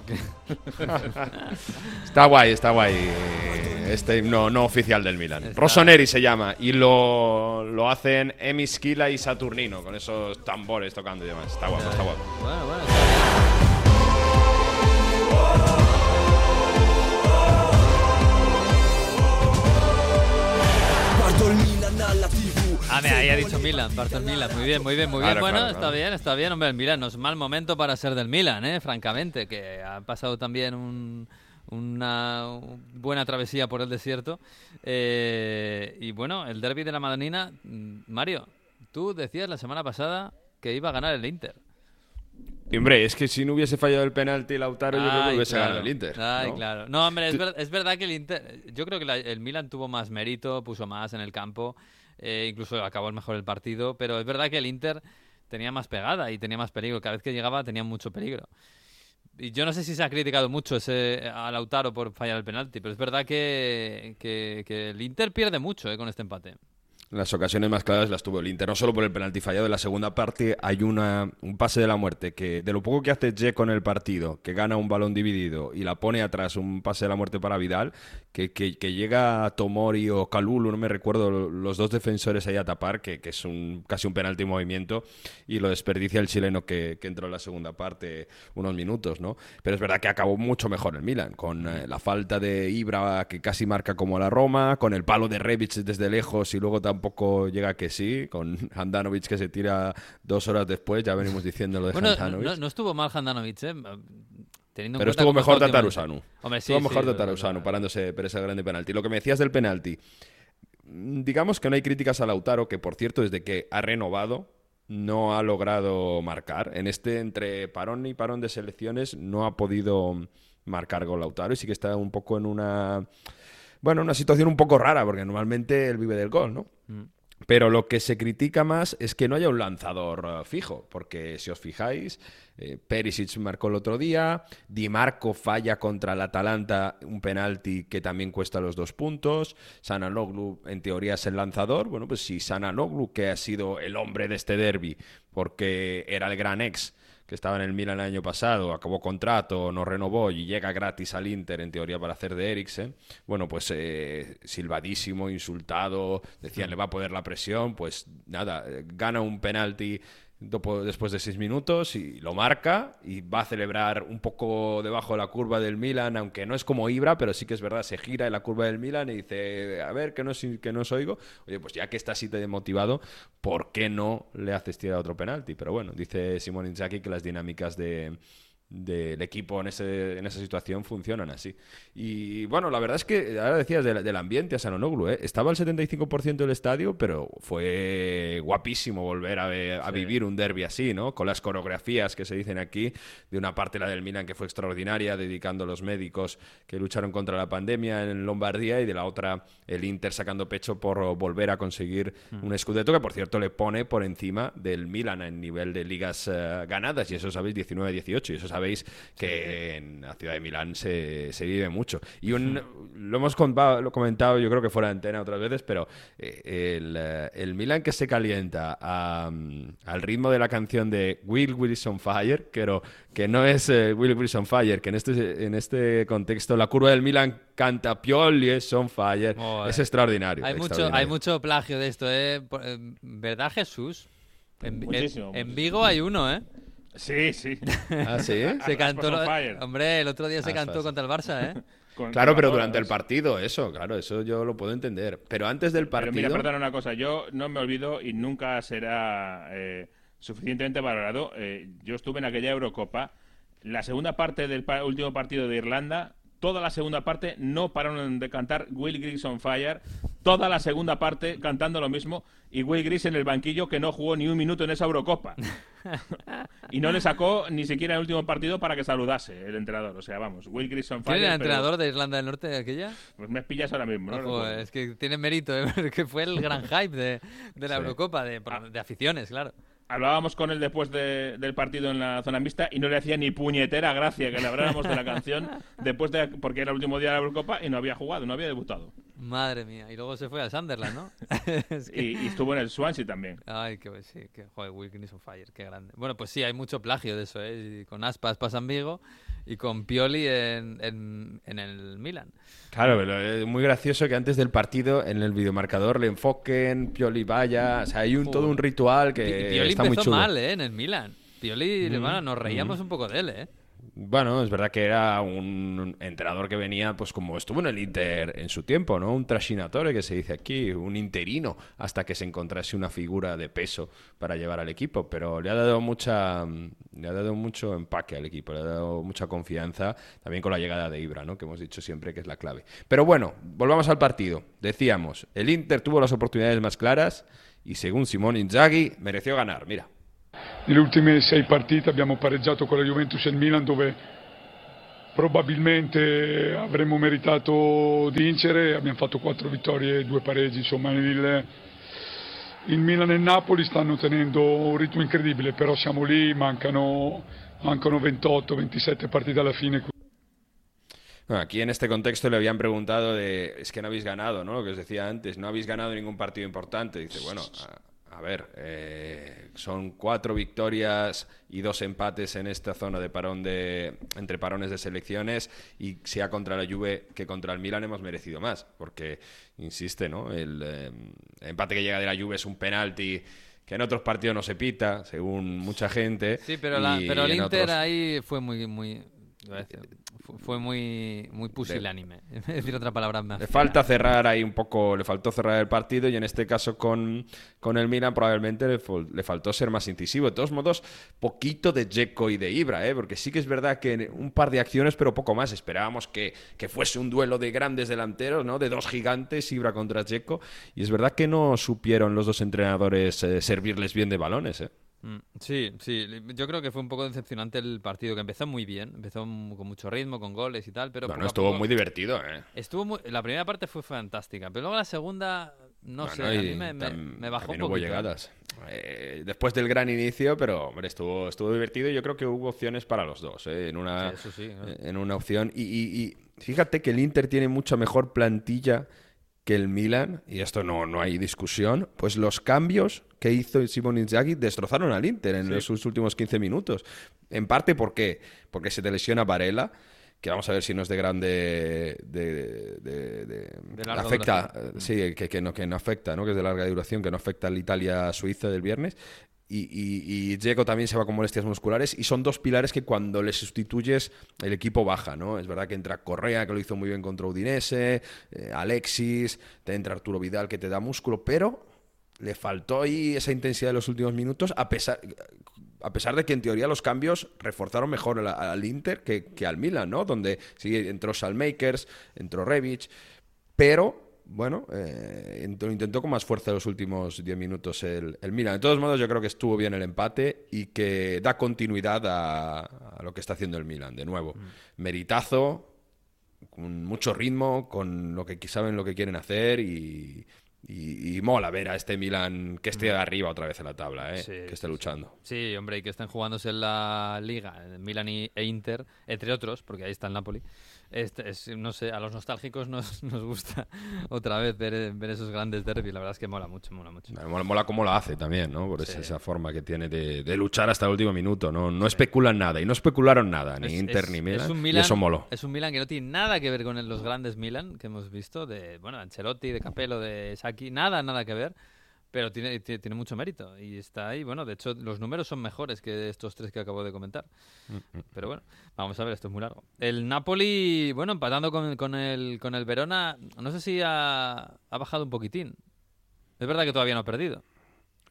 Está guay, está guay. Este himno no oficial del Milan. Rossoneri se llama y lo, lo hacen Emi Schila y Saturnino con esos tambores tocando y demás. Está guapo, está guapo. Bueno, bueno, Ah, mira, ahí ha dicho Milan, parto el Milan. Muy bien, muy bien, muy bien. Claro, bueno, claro, está claro. bien, está bien. Hombre, el Milan no es mal momento para ser del Milan, ¿eh? Francamente, que ha pasado también un- una buena travesía por el desierto. Eh, y bueno, el derby de la Madonina. mm, Mario, tú decías la semana pasada que iba a ganar el Inter. Hombre, es que si no hubiese fallado el penalti Lautaro, yo creo que Ay, hubiese claro. ganado el Inter. Ay, ¿no? claro. No, hombre, es, ver- es verdad que el Inter. Yo creo que la- el Milan tuvo más mérito, puso más en el campo, eh, incluso acabó el mejor el partido, pero es verdad que el Inter tenía más pegada y tenía más peligro. Cada vez que llegaba tenía mucho peligro. Y yo no sé si se ha criticado mucho ese, a Lautaro por fallar el penalti, pero es verdad que, el Inter pierde mucho eh, con este empate. Las ocasiones más claras las tuvo el Inter, no solo por el penalti fallado. En la segunda parte hay una, un pase de la muerte que, de lo poco que hace Dzeko en el partido, que gana un balón dividido y la pone atrás, un pase de la muerte para Vidal, que, que- que llega Tomori o Kalulu, no me recuerdo, los dos defensores ahí a tapar, que, que es un, casi un penalti en movimiento, y lo desperdicia el chileno que, que entró en la segunda parte unos minutos, ¿no? Pero es verdad que acabó mucho mejor el Milan, con eh, la falta de Ibra que casi marca como la Roma, con el palo de Rebic desde lejos y luego tampoco llega que sí, con Handanovic que se tira dos horas después, ya venimos diciendo lo de Bueno, Handanovic. no, no estuvo mal Handanovic, ¿eh? Teniendo Pero estuvo mejor. Hombre, sí, estuvo mejor sí, Tatarusanu parándose por ese grande penalti. Lo que me decías del penalti. mm, Digamos que no hay críticas a Lautaro, que por cierto, desde que ha renovado, no ha logrado marcar. En este, entre parón y parón de selecciones, no ha podido marcar gol Lautaro y sí que está un poco en una. Bueno, una situación un poco rara, porque normalmente él vive del gol, ¿no? Mm. Pero lo que se critica más es que no haya un lanzador eh, fijo, porque si os fijáis, eh, Perisic marcó el otro día, Di Marco falla contra el Atalanta un penalti que también cuesta los dos puntos, Sananoglu en teoría es el lanzador, bueno pues si Sananoglu, que ha sido el hombre de este derby, porque era el gran ex, que estaba en el Milan el año pasado, acabó contrato, no renovó y llega gratis al Inter en teoría para hacer de Eriksen. Bueno, pues eh, silbadísimo, insultado, decían le va a poder la presión, pues nada, eh, gana un penalti después de seis minutos y lo marca y va a celebrar un poco debajo de la curva del Milan, aunque no es como Ibra, pero sí que es verdad, se gira en la curva del Milan y dice, a ver, que no, que no os oigo. Oye, pues ya que está así de motivado, ¿por qué no le haces tirar otro penalti? Pero bueno, dice Simón Inzaghi que las dinámicas de, del equipo en, ese, en esa situación funcionan así. Y bueno, la verdad es que, ahora decías del, ambiente a Sanonoglu, ¿eh? estaba el 75% del estadio, pero fue guapísimo volver a, vivir un derby así, ¿no? Con las coreografías que se dicen aquí, de una parte la del Milan que fue extraordinaria, dedicando a los médicos que lucharon contra la pandemia en Lombardía, y de la otra el Inter sacando pecho por volver a conseguir mm. un escudeto que, por cierto, le pone por encima del Milan en nivel de ligas eh, ganadas, y eso sabéis, 19-18, y eso sabéis que en la ciudad de Milán se, se vive mucho. Y un, lo hemos lo comentado, yo creo que fuera de antena otras veces, pero eh, el, eh, el, Milán que se calienta al ritmo de la canción de Will Wilson Fire, pero que no es eh, Will Wilson Fire, que en este, en este contexto la curva del Milan canta Pioli es on fire, es extraordinario. Hay, Mucho, hay mucho plagio de esto, ¿eh? ¿Verdad, Jesús? En, en Vigo hay uno, ¿eh? Sí, sí. ¿Ah, sí? se cantó. Hombre, el otro día se cantó contra el Barça, ¿eh? claro, pero durante el partido, eso, claro, eso yo lo puedo entender. Pero antes del partido. Pero mira, una cosa, yo no me olvido y nunca será eh, suficientemente valorado. Eh, yo estuve en aquella Eurocopa. La segunda parte del último partido de Irlanda toda la segunda parte no pararon de cantar Will Gris on Fire, toda la segunda parte cantando lo mismo y Will Gris en el banquillo que no jugó ni un minuto en esa Eurocopa. y no le sacó ni siquiera el último partido para que saludase el entrenador. O sea, vamos, Will Gris on Fire. ¿Quién era el entrenador de Irlanda del Norte de aquella? Pues me pillas ahora mismo, ¿no? es que tiene mérito, ¿eh? que fue el gran hype de, la Eurocopa, de, de aficiones, claro hablábamos con él después del partido en la zona mixta y no le hacía ni puñetera gracia que le habláramos de la canción después de porque era el último día de la Eurocopa y no había jugado, no había debutado. Madre mía, y luego se fue a Sunderland, ¿no? y, estuvo en el Swansea también. Ay, que sí, que joder, Wilkins on fire, qué grande. Bueno, pues sí, hay mucho plagio de eso, ¿eh? con Aspas pasan Vigo y con Pioli en, en, el Milan. Claro, pero es muy gracioso que antes del partido en el videomarcador le enfoquen, Pioli vaya, o sea, hay un, todo un ritual que Pioli está muy chulo. mal, ¿eh? En el Milan. Pioli, mm, nos reíamos mm. un poco de él, ¿eh? Bueno, es verdad que era un entrenador que venía, pues como estuvo en el Inter en su tiempo, ¿no? Un trascinatore que se dice aquí, un interino, hasta que se encontrase una figura de peso para llevar al equipo. Pero le ha dado mucha, le ha dado mucho empaque al equipo, le ha dado mucha confianza, también con la llegada de Ibra, ¿no? Que hemos dicho siempre que es la clave. Pero bueno, volvamos al partido. Decíamos, el Inter tuvo las oportunidades más claras y según Simón Inzaghi mereció ganar. Mira. Nelle ultime sei partite abbiamo pareggiato con la Juventus e il Milan dove probabilmente avremmo meritato di vincere, abbiamo fatto quattro vittorie e due pareggi, insomma il, il Milan e il Napoli stanno tenendo un ritmo incredibile, però siamo lì, mancano, mancano 28-27 partite alla fine. Bueno, aquí en este contexto le habían preguntado de, es que no habéis ganado, ¿no? Lo que os decía antes, no habéis ganado ningún partido importante. Dice, bueno, a ver, eh, son cuatro victorias y dos empates en esta zona de parón de entre parones de selecciones y sea contra la Juve que contra el Milan hemos merecido más, porque insiste, ¿no? El eh, empate que llega de la Juve es un penalti que en otros partidos no se pita, según mucha gente. Sí, pero, pero el Inter ahí fue muy muy fue muy, muy pusilánime. Decir otra palabra más. Le falta cerrar ahí un poco, le faltó cerrar el partido y en este caso con, con el Milan probablemente le, faltó ser más incisivo. De todos modos, poquito de Dzeko y de Ibra, ¿eh? porque sí que es verdad que un par de acciones, pero poco más. Esperábamos que, que fuese un duelo de grandes delanteros, ¿no? de dos gigantes, Ibra contra Dzeko. Y es verdad que no supieron los dos entrenadores eh, servirles bien de balones. ¿eh? Mm, sí, sí, yo creo que fue un poco decepcionante el partido, que empezó muy bien, empezó con mucho ritmo, con goles y tal, pero... Bueno, estuvo muy divertido, ¿eh? Estuvo la primera parte fue fantástica, pero luego la segunda, no sé, a mí me, bajó un poco. hubo ¿eh? llegadas. Eh, después del gran inicio, pero hombre, estuvo, estuvo divertido y yo creo que hubo opciones para los dos, ¿eh? en, una, en una opción. Y, y fíjate que el Inter tiene mucha mejor plantilla que el Milan, y esto no, no hay discusión, pues los cambios que hizo Simon Inzaghi destrozaron al Inter en los últimos 15 minutos. En parte, ¿por qué? Porque se te lesiona Varela, que vamos a ver si no es de grande de, de, afecta sí que, que, no que no afecta no que es de larga duración que no afecta al Italia Suiza del viernes y, y, también se va con molestias musculares y son dos pilares que cuando le sustituyes el equipo baja, ¿no? Es verdad que entra Correa, que lo hizo muy bien contra Udinese, eh, Alexis, te entra Arturo Vidal, que te da músculo, pero le faltó ahí esa intensidad de los últimos minutos, a pesar, a pesar de que en teoría los cambios reforzaron mejor al, Inter que, al Milan, ¿no? Donde sí entró Salmakers, entró Rebic, pero bueno, eh, intentó con más fuerza los últimos 10 minutos el, Milan. De todos modos, yo creo que estuvo bien el empate y que da continuidad a, lo que está haciendo el Milan, de nuevo. Mm. Meritazo, con mucho ritmo, con lo que saben lo que quieren hacer y, mola ver a este Milan que esté mm. arriba otra vez en la tabla, ¿eh? que esté luchando. Sí, hombre, y que estén jugándose en la liga, Milan e Inter, entre otros, porque ahí está el Napoli. Este, es, no sé, a los nostálgicos nos, nos gusta otra vez ver, ver, esos grandes derbis. La verdad es que mola mucho, mola mucho. Mola, mola cómo lo hace también, ¿no? Por esa forma que tiene de, luchar hasta el último minuto. No, no especulan nada. Y no especularon nada, ni Inter ni Milan, y eso moló. Es un Milan que no tiene nada que ver con los grandes Milan que hemos visto. De, bueno, Ancelotti, de Capello, de Saki. Nada, nada que ver pero tiene, tiene mucho mérito y está ahí. Bueno, de hecho, los números son mejores que estos tres que acabo de comentar. Mm, mm. Pero bueno, vamos a ver, esto es muy largo. El Napoli, bueno, empatando con, con, el, con el Verona, no sé si ha, ha bajado un poquitín. Es verdad que todavía no ha perdido.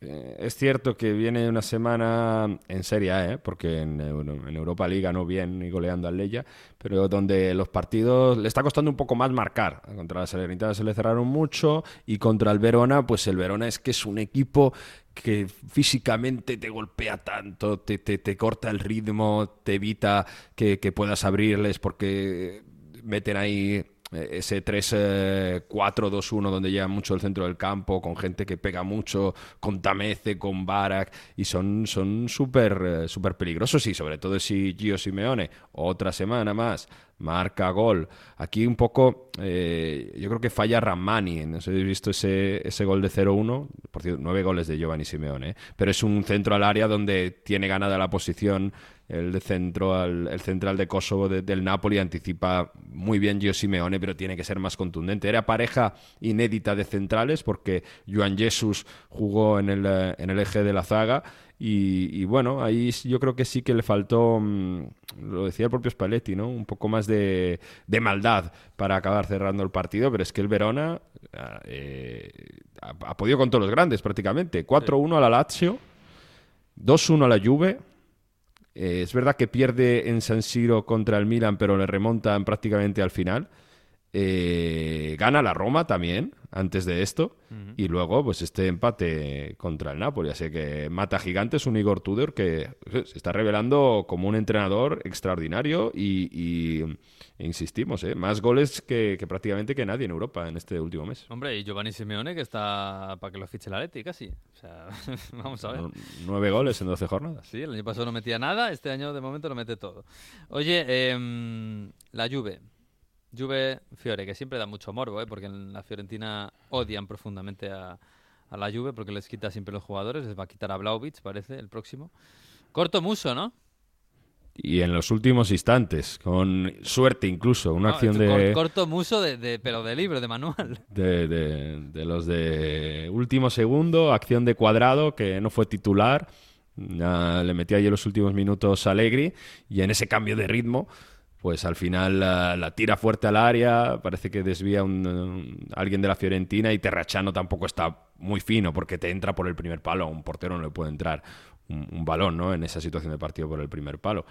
Eh, es cierto que viene una semana en Serie A, ¿eh? porque en, Europa League no bien y goleando al Leya, pero donde los partidos le está costando un poco más marcar. Contra la Salernitana se le cerraron mucho y contra el Verona, pues el Verona es que es un equipo que físicamente te golpea tanto, te, te, corta el ritmo, te evita que, que puedas abrirles porque meten ahí eh, ese 3-4-2-1 donde llega mucho el centro del campo, con gente que pega mucho, con Tamece, con Barak, y son súper eh, súper peligrosos, y sobre todo si Gio Simeone, otra semana más, marca gol. Aquí un poco, eh, yo creo que falla Ramani, no sé si habéis visto ese, ese gol de 0-1, por cierto, nueve goles de Giovanni Simeone, pero es un centro al área donde tiene ganada la posición el de centro, el central de Kosovo del Napoli anticipa muy bien Gio Simeone, pero tiene que ser más contundente. Era pareja inédita de centrales porque Joan Jesus jugó en el, eh, en el eje de la zaga y, bueno, ahí yo creo que sí que le faltó, mm, lo decía el propio Spalletti, ¿no? Un poco más de, maldad para acabar cerrando el partido, pero es que el Verona eh, ha, podido con todos los grandes prácticamente. 4-1 a la Lazio, 2-1 a la Juve, eh, es verdad que pierde en San Siro contra el Milan, pero le remontan prácticamente al final. Eh, gana la Roma también, antes de esto. Y luego, pues este empate contra el Napoli. Así que mata gigantes un Igor Tudor que eh, se está revelando como un entrenador extraordinario y, insistimos, ¿eh? más goles que, prácticamente que nadie en Europa en este último mes. Hombre, y Giovanni Simeone que está para que lo fiche la Leti casi. O sea, vamos a ver. Nueve goles en 12 jornadas. Sí, el año pasado no metía nada, este año de momento lo mete todo. Oye, eh, la Juve. Juve Fiore, que siempre da mucho morbo, ¿eh? porque en la Fiorentina odian profundamente a, la Juve porque les quita siempre los jugadores, les va a quitar a Blaovic, parece, el próximo. Corto muso, ¿no? Y en los últimos instantes, con suerte incluso, una acción de... Corto muso, de, pero de libro, de manual. De, de, los de último segundo, acción de cuadrado, que no fue titular, le metía en los últimos minutos Allegri, y en ese cambio de ritmo pues al final la, tira fuerte al área, parece que desvía un, alguien de la Fiorentina y Terrachano tampoco está muy fino porque te entra por el primer palo, a un portero no le puede entrar un, balón ¿no? en esa situación de partido por el primer palo.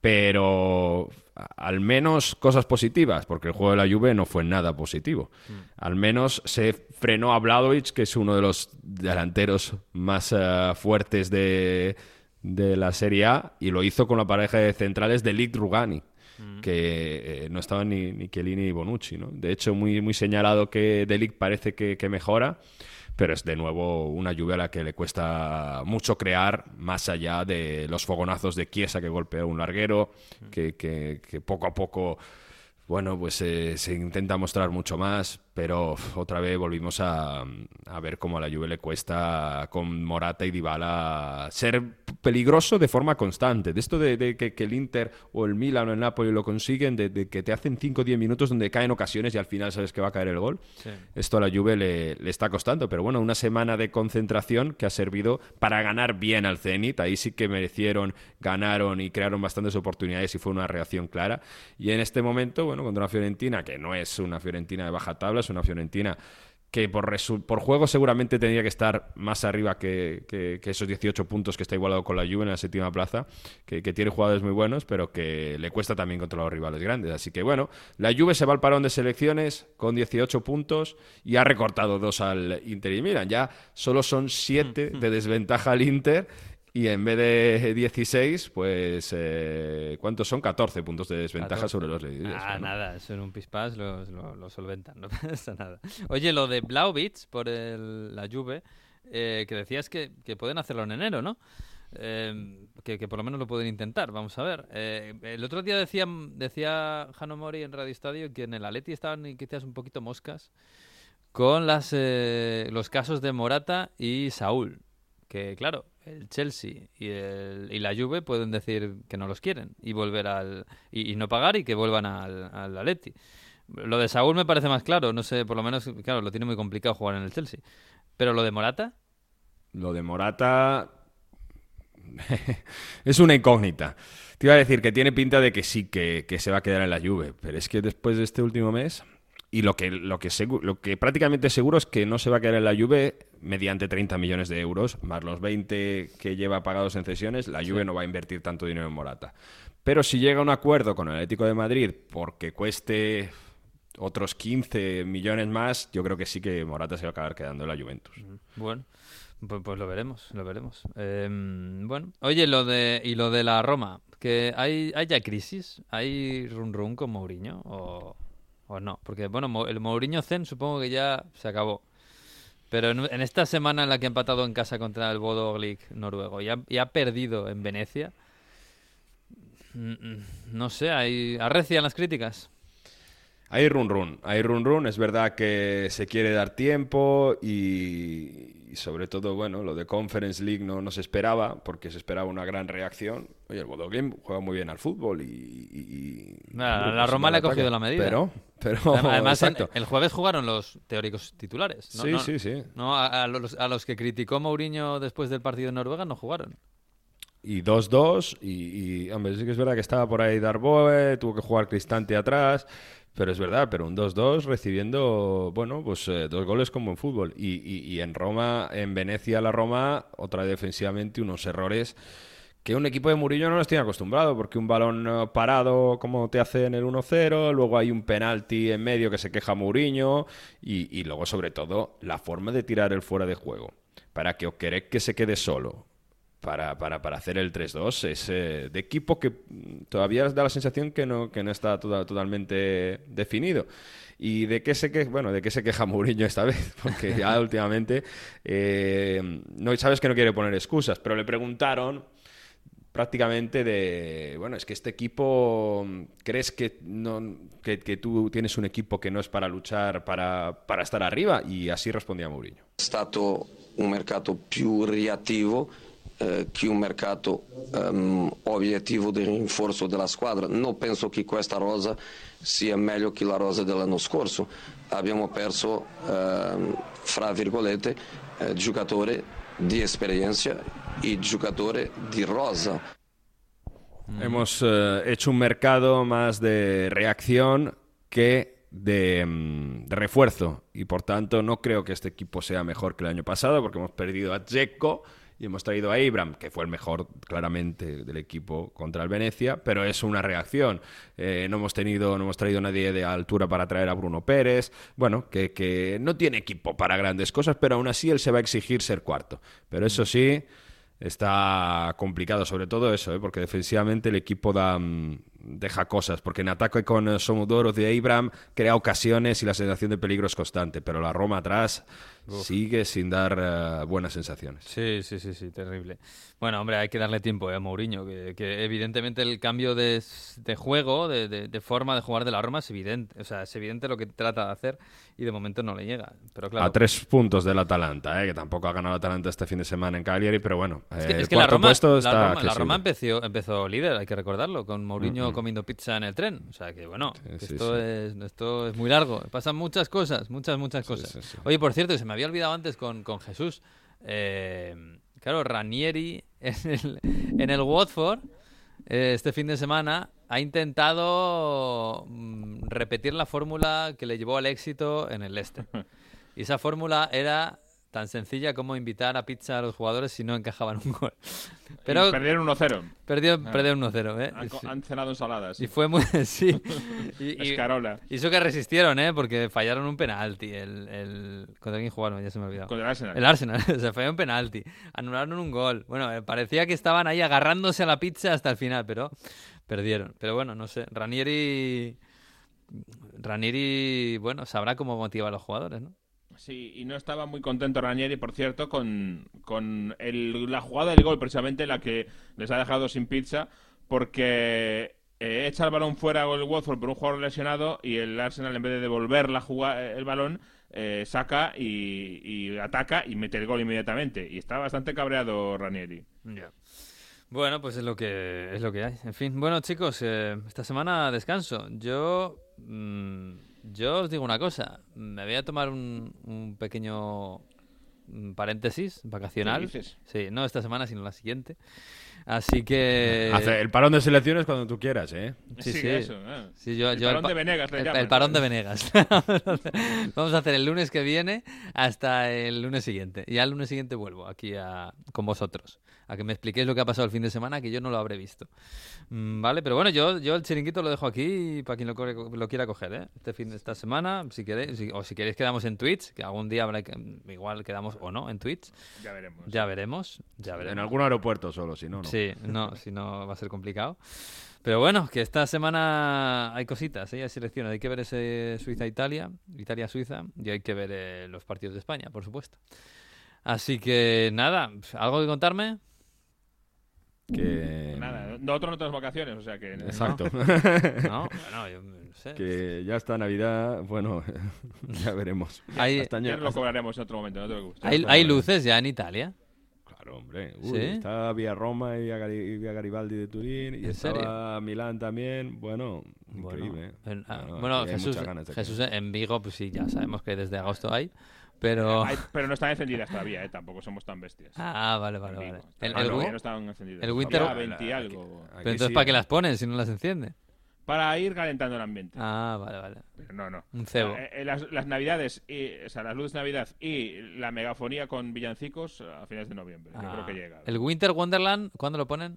Pero al menos cosas positivas, porque el juego de la Juve no fue nada positivo. Mm. Al menos se frenó a Bladovic, que es uno de los delanteros más eh, fuertes de, de la Serie A, y lo hizo con la pareja de centrales de Lig Rugani que eh, no estaban ni, ni Chiellini ni Bonucci. ¿no? De hecho, muy, muy señalado que Delic parece que, mejora, pero es de nuevo una lluvia a la que le cuesta mucho crear, más allá de los fogonazos de Chiesa que golpea un larguero, que, que, que poco a poco bueno, pues eh, se intenta mostrar mucho más, pero otra vez volvimos a, ver cómo a la Juve le cuesta con Morata y Dybala ser peligroso de forma constante. De esto de, que, el Inter o el Milan o el Napoli lo consiguen, de, que te hacen 5 o 10 minutos donde caen ocasiones y al final sabes que va a caer el gol. Esto a la Juve le, le, está costando, pero bueno, una semana de concentración que ha servido para ganar bien al Zenit. Ahí sí que merecieron, ganaron y crearon bastantes oportunidades y fue una reacción clara. Y en este momento, bueno, contra una Fiorentina que no es una Fiorentina de baja tabla, es una Fiorentina que por, por juego seguramente tendría que estar más arriba que, esos 18 puntos que está igualado con la Juve en la séptima plaza, que, tiene jugadores muy buenos, pero que le cuesta también contra los rivales grandes. Así que bueno, la Juve se va al parón de selecciones con 18 puntos y ha recortado dos al Inter. Y miran, ya solo son 7 mm, mm. de desventaja al Inter y en vez de 16, pues, eh, ¿cuántos son? 14 puntos de desventaja sobre los líderes. Ah, nada, eso en un pispás lo, lo, solventan, no pasa nada. Oye, lo de Blaubitz por la Juve, eh, que decías que, que, pueden hacerlo en enero, ¿no? Eh, que, que, por lo menos lo pueden intentar, vamos a ver. el otro día decía, decía Mori en Radio Estadio que en el Atleti estaban quizás un poquito moscas con las, los casos de Morata y Saúl. Que claro, el Chelsea y, el, y la Juve pueden decir que no los quieren y volver al y, no pagar y que vuelvan al, al Atleti. Lo de Saúl me parece más claro, no sé, por lo menos, claro, lo tiene muy complicado jugar en el Chelsea. Pero lo de Morata. Lo de Morata es una incógnita. Te iba a decir que tiene pinta de que sí, que, que se va a quedar en la Juve, pero es que después de este último mes y lo que, lo que, lo que prácticamente seguro es que no se va a quedar en la Juve mediante 30 millones de euros, más los 20 que lleva pagados en cesiones, la Juve no va a invertir tanto dinero en Morata. Pero si llega a un acuerdo con el Atlético de Madrid porque cueste otros 15 millones más, yo creo que sí que Morata se va a acabar quedando en la Juventus. Bueno, pues, pues lo veremos, lo veremos. Em, bueno, oye, lo de y lo de la Roma, que hay, hay ya crisis, hay run run con Mourinho o o no, porque bueno, el Mourinho Zen supongo que ya se acabó. Pero en, esta semana en la que ha empatado en casa contra el Bodo noruego y ha, perdido en Venecia, mm, mm, no sé, hay, arrecian las críticas. Hay run run, hay run run, es verdad que se quiere dar tiempo y, sobre todo, bueno, lo de Conference League no, se esperaba porque se esperaba una gran reacción. Oye, el Bodo juega muy bien al fútbol y... la, Roma le ha cogido la medida. Pero, pero Además, el jueves jugaron los teóricos titulares. sí, sí, sí. No, a, los, a, los, que criticó Mourinho después del partido en Noruega no jugaron y 2-2 y, y, hombre, sí que es verdad que estaba por ahí Darboe, tuvo que jugar Cristante atrás, pero es verdad, pero un 2-2 recibiendo, bueno, pues eh, dos goles como en fútbol. Y, y, en Roma, en Venecia, la Roma, otra defensivamente, unos errores que un equipo de Murillo no nos tiene acostumbrado, porque un balón eh, parado como te hace en el 1-0, luego hay un penalti en medio que se queja Mourinho, y, y, luego sobre todo la forma de tirar el fuera de juego, para que Okerek que se quede solo, para, para, para hacer el 3-2 es eh, de equipo que todavía da la sensación que no, que no está totalmente definido. ¿Y de qué se queja? Bueno, de qué se queja Mourinho esta vez? Porque ya últimamente eh, no sabes que no quiere poner excusas, pero le preguntaron prácticamente de, bueno, es que este equipo, ¿crees que, no, que, que, tú tienes un equipo que no es para luchar, para, para estar arriba? Y así respondía Mourinho. Stato un mercado più reattivo eh, che un mercato um, obiettivo di rinforzo della squadra. Non penso che questa rosa sia meglio che la rosa dell'anno scorso. Abbiamo perso, eh, fra virgolette, eh, giocatore di esperienza e giocatore di rosa. Hemos hecho un mercado más de reacción que de, mm, de, refuerzo y por tanto no creo que este equipo sea mejor que el año pasado porque hemos perdido a Dzeko y hemos traído a Ibram, que fue el mejor claramente del equipo contra el Venecia, pero es una reacción. Eh, no hemos tenido, no hemos traído a nadie de altura para traer a Bruno Pérez, bueno, que, que no tiene equipo para grandes cosas, pero aún así él se va a exigir ser cuarto. Pero eso sí, está complicado, sobre todo eso, ¿eh? porque defensivamente el equipo mm, deja cosas, porque en ataque con Somodoro de Ibram crea ocasiones y la sensación de peligro es constante, pero la Roma atrás sigue sin dar eh, buenas sensaciones. Sí, sí, sí, sí, terrible. Bueno, hombre, hay que darle tiempo eh, a Mourinho, que, evidentemente el cambio de, juego, de, forma de jugar de la Roma es evidente. O sea, es evidente lo que trata de hacer y de momento no le llega. Pero claro, a tres puntos del Atalanta, eh, que tampoco ha ganado Atalanta este fin de semana en Cagliari, pero bueno, es que, es que la Roma, está la Roma, empezó, empezó líder, hay que recordarlo, con Mourinho comiendo pizza en el tren. O sea que bueno, esto, Es, esto es muy largo. Pasan muchas cosas, muchas, muchas cosas. Oye, por cierto, se me había olvidado antes con, con Jesús. Eh, claro, Ranieri en el, en el Watford eh, este fin de semana ha intentado mm, repetir la fórmula que le llevó al éxito en el Leicester. Y esa fórmula era tan sencilla como invitar a pizza a los jugadores si no encajaban un gol. Pero perdieron 1-0. Perdieron, ah. perdieron 1-0, ¿eh? Han, cenado ensaladas. Y fue muy... sí. y, Escarola. Y eso que resistieron, ¿eh? Porque fallaron un penalti. El, el... ¿Contra quién jugaron? Ya se me ha olvidado. Contra el Arsenal. El Arsenal. se falló un penalti. Anularon un gol. Bueno, eh, parecía que estaban ahí agarrándose a la pizza hasta el final, pero perdieron. Pero bueno, no sé. Ranieri... Ranieri, bueno, sabrá cómo motiva a los jugadores, ¿no? Sí, y no estaba muy contento Ranieri, por cierto, con, la jugada del gol, precisamente la que les ha dejado sin pizza, porque eh, echa el balón fuera el Watford por un jugador lesionado y el Arsenal, en vez de devolver la el balón, eh, saca y, ataca y mete el gol inmediatamente. Y está bastante cabreado Ranieri. Bueno, pues es lo que es lo que hay. En fin, bueno chicos, eh, esta semana descanso. Yo mm, yo os digo una cosa, me voy a tomar un, pequeño paréntesis vacacional. Sí, no esta semana, sino la siguiente. Así que. Hace el parón de selecciones cuando tú quieras, ¿eh? Sí, sí. Eso, el parón de Venegas, el, parón de Venegas. Vamos a hacer el lunes que viene hasta el lunes siguiente. Y al lunes siguiente vuelvo aquí a, con vosotros. A que me expliquéis lo que ha pasado el fin de semana, que yo no lo habré visto. Mm, vale, pero bueno, yo, yo el chiringuito lo dejo aquí para quien lo, lo quiera coger, ¿eh? Este fin de esta semana, si queréis, o si queréis quedamos en Twitch, que algún día habrá que, igual quedamos o no en Twitch. Ya veremos. Ya veremos, ya veremos. En algún aeropuerto solo, si no, no. Sí, no, si no va a ser complicado. Pero bueno, que esta semana hay cositas, ¿eh? hay selecciones. Hay que ver ese Suiza-Italia, Italia-Suiza, y hay que ver eh, los partidos de España, por supuesto. Así que nada, ¿algo que contarme? Que... Nada, nosotros no tenemos vacaciones, o sea que... Exacto. No, bueno, yo sé. Que ya está Navidad, bueno, ya veremos. ya lo cobraremos en otro momento, no te preocupes. ¿Hay, ¿Hay luces ya en Italia? Claro, hombre. Uy, Está vía Roma y vía, Garibaldi de Turín. Y estaba Milán también. Bueno, increíble. Bueno, Jesús, Jesús en Vigo, pues sí, ya sabemos que desde agosto hay. Pero... pero no están encendidas todavía, ¿eh? tampoco somos tan bestias. Ah, vale, vale, vale. El, el, no están encendidas. El Winter... algo. pero entonces, ¿para qué las ponen si no las enciende? Para ir calentando el ambiente. Ah, vale, vale. Pero no, no. Un cebo. Eh, eh, las, las, navidades, y, o sea, las luces de Navidad y la megafonía con villancicos a finales de noviembre. Yo creo que ah. llega. ¿El Winter Wonderland cuándo lo ponen?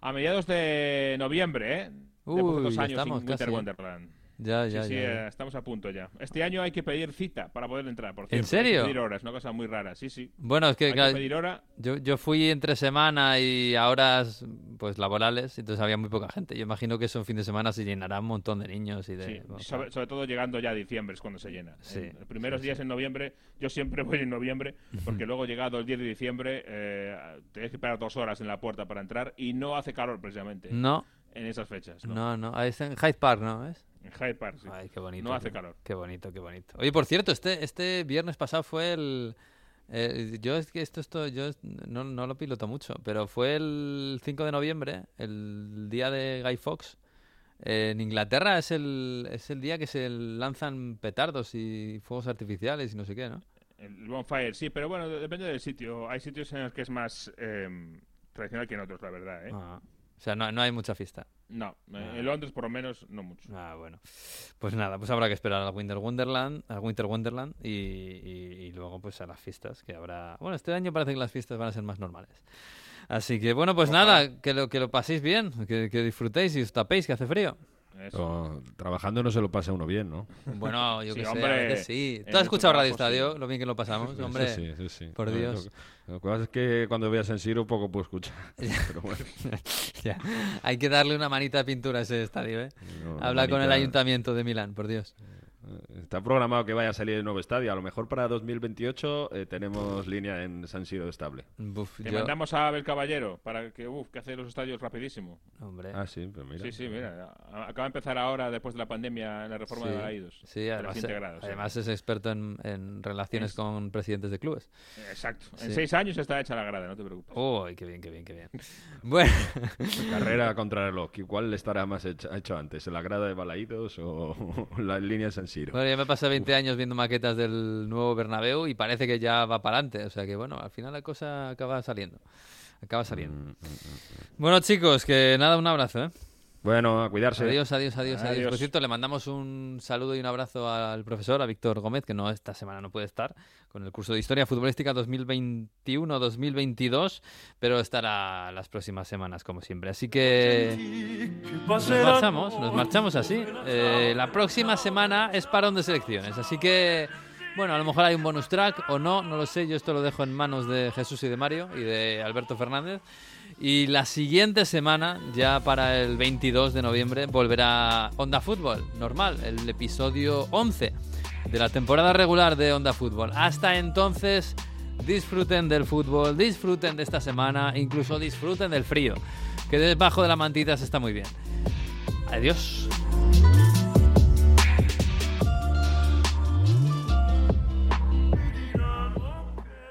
A mediados de noviembre, ¿eh? Uy, de dos años sin Winter Wonderland. Ya, ya, sí, ya, eh, estamos a punto ya. Este año hay que pedir cita para poder entrar, por ¿En serio? Hay que pedir horas, una cosa muy rara, sí, sí. Bueno, es que, hay que pedir hora. Yo, yo fui entre semana y a horas pues laborales, entonces había muy poca gente. Yo imagino que eso en fin de semana se llenará un montón de niños y de... Sí, sobre, todo llegando ya a diciembre es cuando se llena. Sí, los primeros días en noviembre, yo siempre voy en noviembre, porque luego llegado el 10 de diciembre eh, tienes que esperar dos horas en la puerta para entrar y no hace calor precisamente. No. En esas fechas. No, no, es en Hyde Park, ¿no? ¿Es? En Hyde Park, sí. Ay, qué bonito. No hace calor. Qué bonito, qué bonito. Oye, por cierto, este, este viernes pasado fue el... Eh, yo es que esto, esto yo no, no, lo piloto mucho, pero fue el 5 de noviembre, el día de Guy Fox. en Inglaterra es el, es el día que se lanzan petardos y fuegos artificiales y no sé qué, ¿no? El bonfire, sí, pero bueno, depende del sitio. Hay sitios en los que es más eh, tradicional que en otros, la verdad, ¿eh? Ah. O sea, no, no hay mucha fiesta. No, ah. en Londres por lo menos no mucho. Ah, bueno. Pues nada, pues habrá que esperar al Winter Wonderland, al Winter Wonderland y, y, luego pues a las fiestas que habrá. Bueno, este año parece que las fiestas van a ser más normales. Así que bueno, pues nada, que lo, que lo paséis bien, que, que disfrutéis y os tapéis, que hace frío trabajando no se lo pasa uno bien, ¿no? Bueno, yo que sé, sí. ¿Tú has escuchado Radio Estadio? Lo bien que lo pasamos, hombre. Sí, sí, sí. Por Dios. Lo, que pasa es que cuando veas en Siro poco puedo escuchar. Pero bueno. ya. Hay que darle una manita de pintura a ese estadio, ¿eh? Habla con el ayuntamiento de Milán, por Dios. Está programado que vaya a salir el nuevo estadio. A lo mejor para 2028 eh, tenemos línea en San Siro estable. Te mandamos a Abel Caballero para que, uf, que hace los estadios rapidísimo. Hombre. Ah, sí, pues mira. Sí, sí, mira. Acaba de empezar ahora, después de la pandemia, en la reforma de Balaídos. Sí, además, además es experto en, relaciones con presidentes de clubes. Exacto. En seis años está hecha la grada, no te preocupes. Oh, qué bien, qué bien, qué bien. bueno. Carrera contra el reloj. ¿Cuál le estará más hecho, antes? ¿La grada de Balaídos o la línea de San Siro? Bueno, ya me pasé 20 años viendo maquetas del nuevo Bernabéu y parece que ya va para adelante. O sea que, bueno, al final la cosa acaba saliendo. Acaba saliendo. Mm, mm, mm, bueno, chicos, que nada, un abrazo, ¿eh? Bueno, a cuidarse. Adiós, adiós, adiós, adiós, Por cierto, le mandamos un saludo y un abrazo al profesor, a Víctor Gómez, que no esta semana no puede estar con el curso de Historia Futbolística 2021-2022, pero estará las próximas semanas, como siempre. Así que nos marchamos, nos marchamos así. Eh, la próxima semana es parón de selecciones, así que... Bueno, a lo mejor hay un bonus track o no, no lo sé. Yo esto lo dejo en manos de Jesús y de Mario y de Alberto Fernández. Y la siguiente semana, ya para el 22 de noviembre, volverá Onda Fútbol, normal, el episodio 11 de la temporada regular de Onda Fútbol. Hasta entonces, disfruten del fútbol, disfruten de esta semana, incluso disfruten del frío, que debajo de la mantita se está muy bien. Adiós.